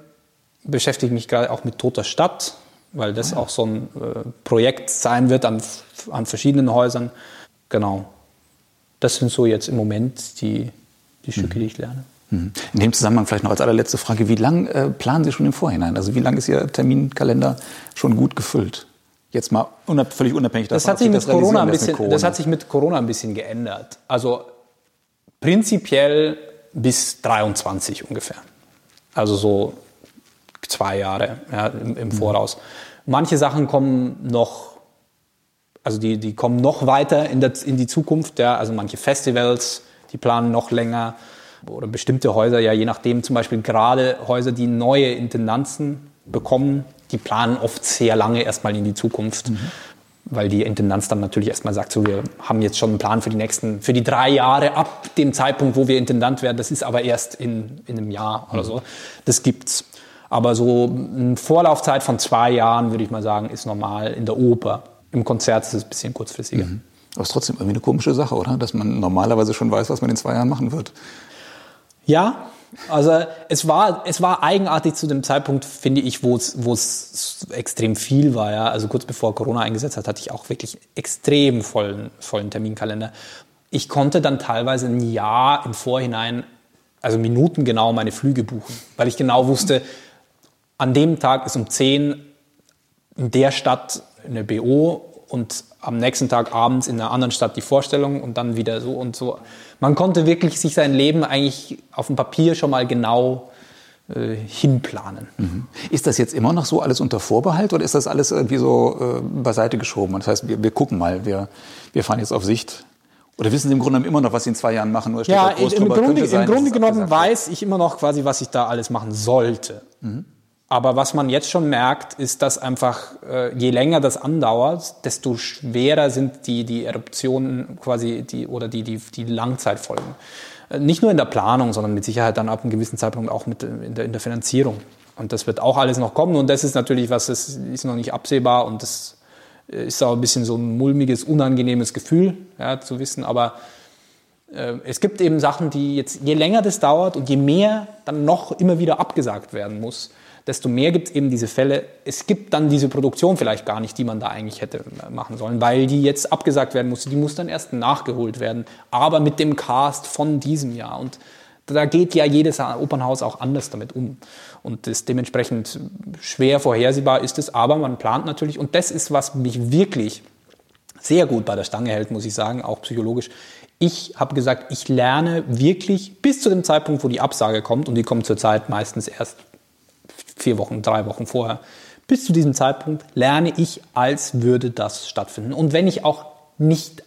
beschäftige ich mich gerade auch mit Toter Stadt, weil das auch so ein äh, Projekt sein wird an, an verschiedenen Häusern. Genau. Das sind so jetzt im Moment die, die Stücke, die ich lerne. Mhm. In dem Zusammenhang vielleicht noch als allerletzte Frage, wie lange äh, planen Sie schon im Vorhinein? Also wie lange ist Ihr Terminkalender schon gut gefüllt? Jetzt mal unab völlig unabhängig davon, das hat sich mit das Corona ein bisschen. Das hat sich mit Corona ein bisschen geändert. Also prinzipiell bis 23 ungefähr. Also so zwei Jahre ja, im, im, Voraus. Manche Sachen kommen noch, also die, die kommen noch weiter in, der, in die Zukunft. Ja. Also manche Festivals, die planen noch länger oder bestimmte Häuser, ja je nachdem, zum Beispiel gerade Häuser, die neue Intendanzen bekommen, die planen oft sehr lange erstmal in die Zukunft. Mhm. Weil die Intendanz dann natürlich erstmal sagt, so, wir haben jetzt schon einen Plan für die nächsten, für die drei Jahre ab dem Zeitpunkt, wo wir Intendant werden. Das ist aber erst in, in einem Jahr oder so. Das gibt's. Aber so eine Vorlaufzeit von zwei Jahren, würde ich mal sagen, ist normal in der Oper. Im Konzert ist es ein bisschen kurzfristiger. Mhm. Aber es ist trotzdem irgendwie eine komische Sache, oder? Dass man normalerweise schon weiß, was man in zwei Jahren machen wird. Ja, also es war, es war eigenartig zu dem Zeitpunkt, finde ich, wo es, wo es extrem viel war. Ja? Also kurz bevor Corona eingesetzt hat, hatte ich auch wirklich extrem vollen, vollen Terminkalender. Ich konnte dann teilweise ein Jahr im Vorhinein, also Minuten genau meine Flüge buchen, weil ich genau wusste, an dem Tag ist um 10 in der Stadt eine BO und am nächsten Tag abends in einer anderen Stadt die Vorstellung und dann wieder so und so. Man konnte wirklich sich sein Leben eigentlich auf dem Papier schon mal genau äh, hinplanen. Mhm. Ist das jetzt immer noch so alles unter Vorbehalt oder ist das alles irgendwie so äh, beiseite geschoben? Das heißt, wir, wir gucken mal, wir, wir fahren jetzt auf Sicht. Oder wissen Sie im Grunde immer noch, was Sie in zwei Jahren machen? Oder ja, im, Grunde, sein, im Grunde genommen weiß ich immer noch quasi, was ich da alles machen sollte. Mhm. Aber was man jetzt schon merkt, ist, dass einfach äh, je länger das andauert, desto schwerer sind die, die Eruptionen quasi die, oder die, die, die Langzeitfolgen. Äh, nicht nur in der Planung, sondern mit Sicherheit dann ab einem gewissen Zeitpunkt auch mit, in, der, in der Finanzierung. Und das wird auch alles noch kommen. Und das ist natürlich was, das ist noch nicht absehbar und das äh, ist auch ein bisschen so ein mulmiges, unangenehmes Gefühl ja, zu wissen. Aber äh, es gibt eben Sachen, die jetzt, je länger das dauert und je mehr dann noch immer wieder abgesagt werden muss, desto mehr gibt es eben diese Fälle. Es gibt dann diese Produktion vielleicht gar nicht, die man da eigentlich hätte machen sollen, weil die jetzt abgesagt werden musste. Die muss dann erst nachgeholt werden, aber mit dem Cast von diesem Jahr. Und da geht ja jedes Opernhaus auch anders damit um. Und das dementsprechend schwer vorhersehbar ist es, aber man plant natürlich. Und das ist, was mich wirklich sehr gut bei der Stange hält, muss ich sagen, auch psychologisch. Ich habe gesagt, ich lerne wirklich bis zu dem Zeitpunkt, wo die Absage kommt, und die kommt zurzeit meistens erst vier Wochen, drei Wochen vorher. Bis zu diesem Zeitpunkt lerne ich, als würde das stattfinden. Und wenn ich auch nicht,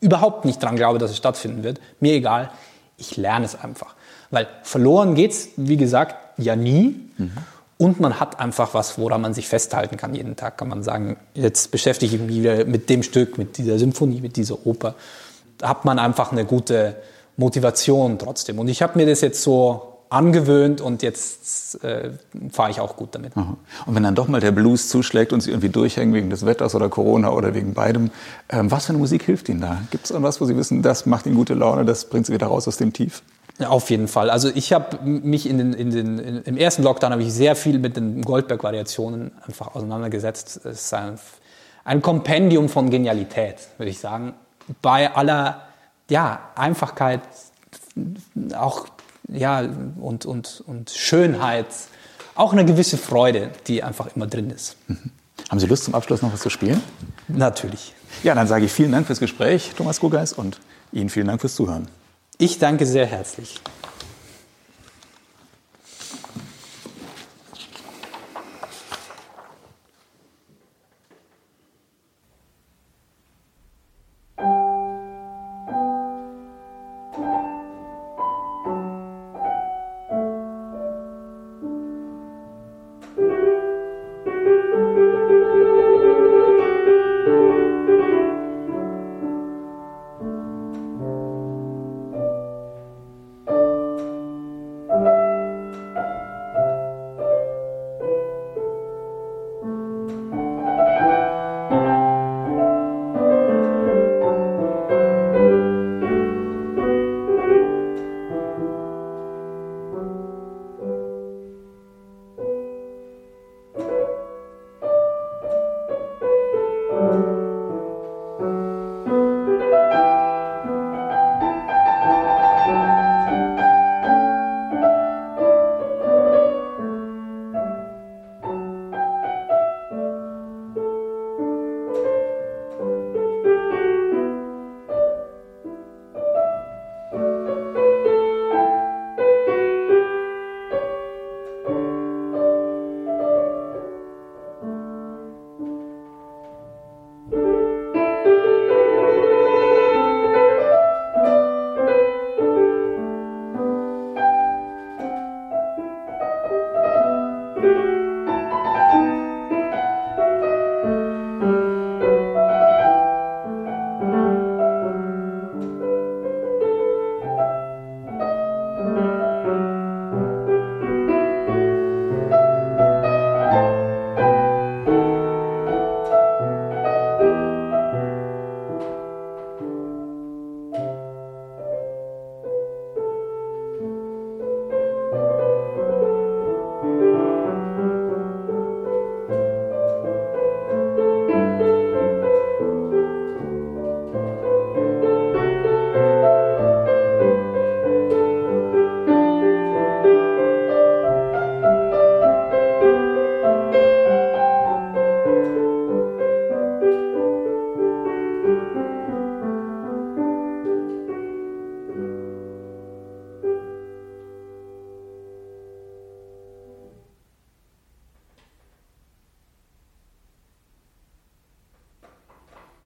überhaupt nicht dran glaube, dass es stattfinden wird, mir egal, ich lerne es einfach. Weil verloren geht's, wie gesagt, ja nie. Mhm. Und man hat einfach was, woran man sich festhalten kann. Jeden Tag kann man sagen, jetzt beschäftige ich mich wieder mit dem Stück, mit dieser Symphonie, mit dieser Oper. Da hat man einfach eine gute Motivation trotzdem. Und ich habe mir das jetzt so angewöhnt und jetzt äh, fahre ich auch gut damit. Aha. Und wenn dann doch mal der Blues zuschlägt und Sie irgendwie durchhängen wegen des Wetters oder Corona oder wegen beidem, ähm, was für eine Musik hilft Ihnen da? Gibt es irgendwas, wo Sie wissen, das macht Ihnen gute Laune, das bringt Sie wieder raus aus dem Tief? Ja, auf jeden Fall. Also ich habe mich in den, in den, in, im ersten Lockdown habe ich sehr viel mit den Goldberg-Variationen einfach auseinandergesetzt. Es ist ein, ein Kompendium von Genialität, würde ich sagen. Bei aller ja, Einfachkeit, auch ja, und, und, und Schönheit, auch eine gewisse Freude, die einfach immer drin ist. Mhm. Haben Sie Lust zum Abschluss noch was zu spielen? Natürlich. Ja, dann sage ich vielen Dank fürs Gespräch, Thomas Gugeis, und Ihnen vielen Dank fürs Zuhören. Ich danke sehr herzlich.